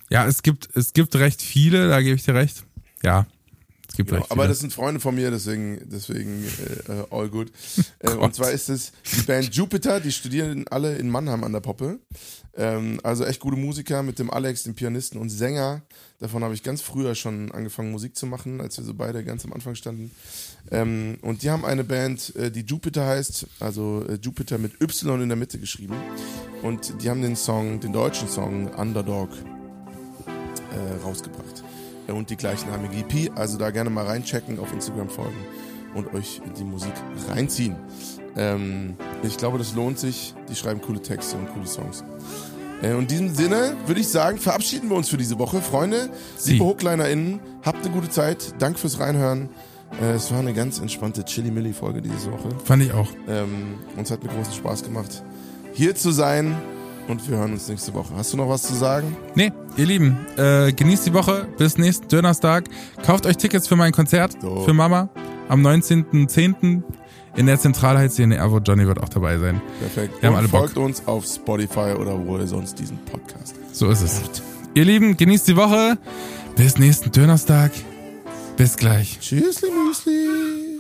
[SPEAKER 2] Ja, es gibt, es gibt recht viele, da gebe ich dir recht. Ja, es gibt
[SPEAKER 1] Genau, aber das sind Freunde von mir, deswegen, deswegen äh, äh, all good. Äh, und zwar ist es die Band Jupiter, die studieren alle in Mannheim an der Poppe. Ähm, also echt gute Musiker mit dem Alex, dem Pianisten und Sänger. Davon habe ich ganz früher schon angefangen, Musik zu machen, als wir so beide ganz am Anfang standen. Ähm, und die haben eine Band, äh, die Jupiter heißt, also äh, Jupiter mit Y in der Mitte geschrieben. Und die haben den Song, den deutschen Song Underdog äh, rausgebracht. Äh, Und die gleichnamige EP. Also da gerne mal reinchecken, auf Instagram folgen und euch die Musik reinziehen. Ähm, ich glaube, das lohnt sich. Die schreiben coole Texte und coole Songs. Äh, in diesem Sinne würde ich sagen, verabschieden wir uns für diese Woche. Freunde,
[SPEAKER 2] Sie.
[SPEAKER 1] liebe HooklinerInnen, habt eine gute Zeit. Danke fürs Reinhören. Äh, es war eine ganz entspannte Chili-Milli-Folge diese Woche.
[SPEAKER 2] Fand ich auch.
[SPEAKER 1] Ähm, uns hat mir großen Spaß gemacht, hier zu sein. Und wir hören uns nächste Woche. Hast du noch was zu sagen?
[SPEAKER 2] Nee, ihr Lieben, äh, genießt die Woche. Bis nächsten Donnerstag. Kauft euch Tickets für mein Konzert
[SPEAKER 1] So.
[SPEAKER 2] für Mama am 19.10. in der Zentralheitszene in Erfurt. Johnny wird auch dabei sein.
[SPEAKER 1] Perfekt.
[SPEAKER 2] Wir haben
[SPEAKER 1] und
[SPEAKER 2] alle Bock.
[SPEAKER 1] folgt uns auf Spotify oder wo ihr sonst diesen Podcast.
[SPEAKER 2] So ist es. Ihr Lieben, genießt die Woche. Bis nächsten Donnerstag. Bis gleich.
[SPEAKER 1] Tschüssli, Müsli.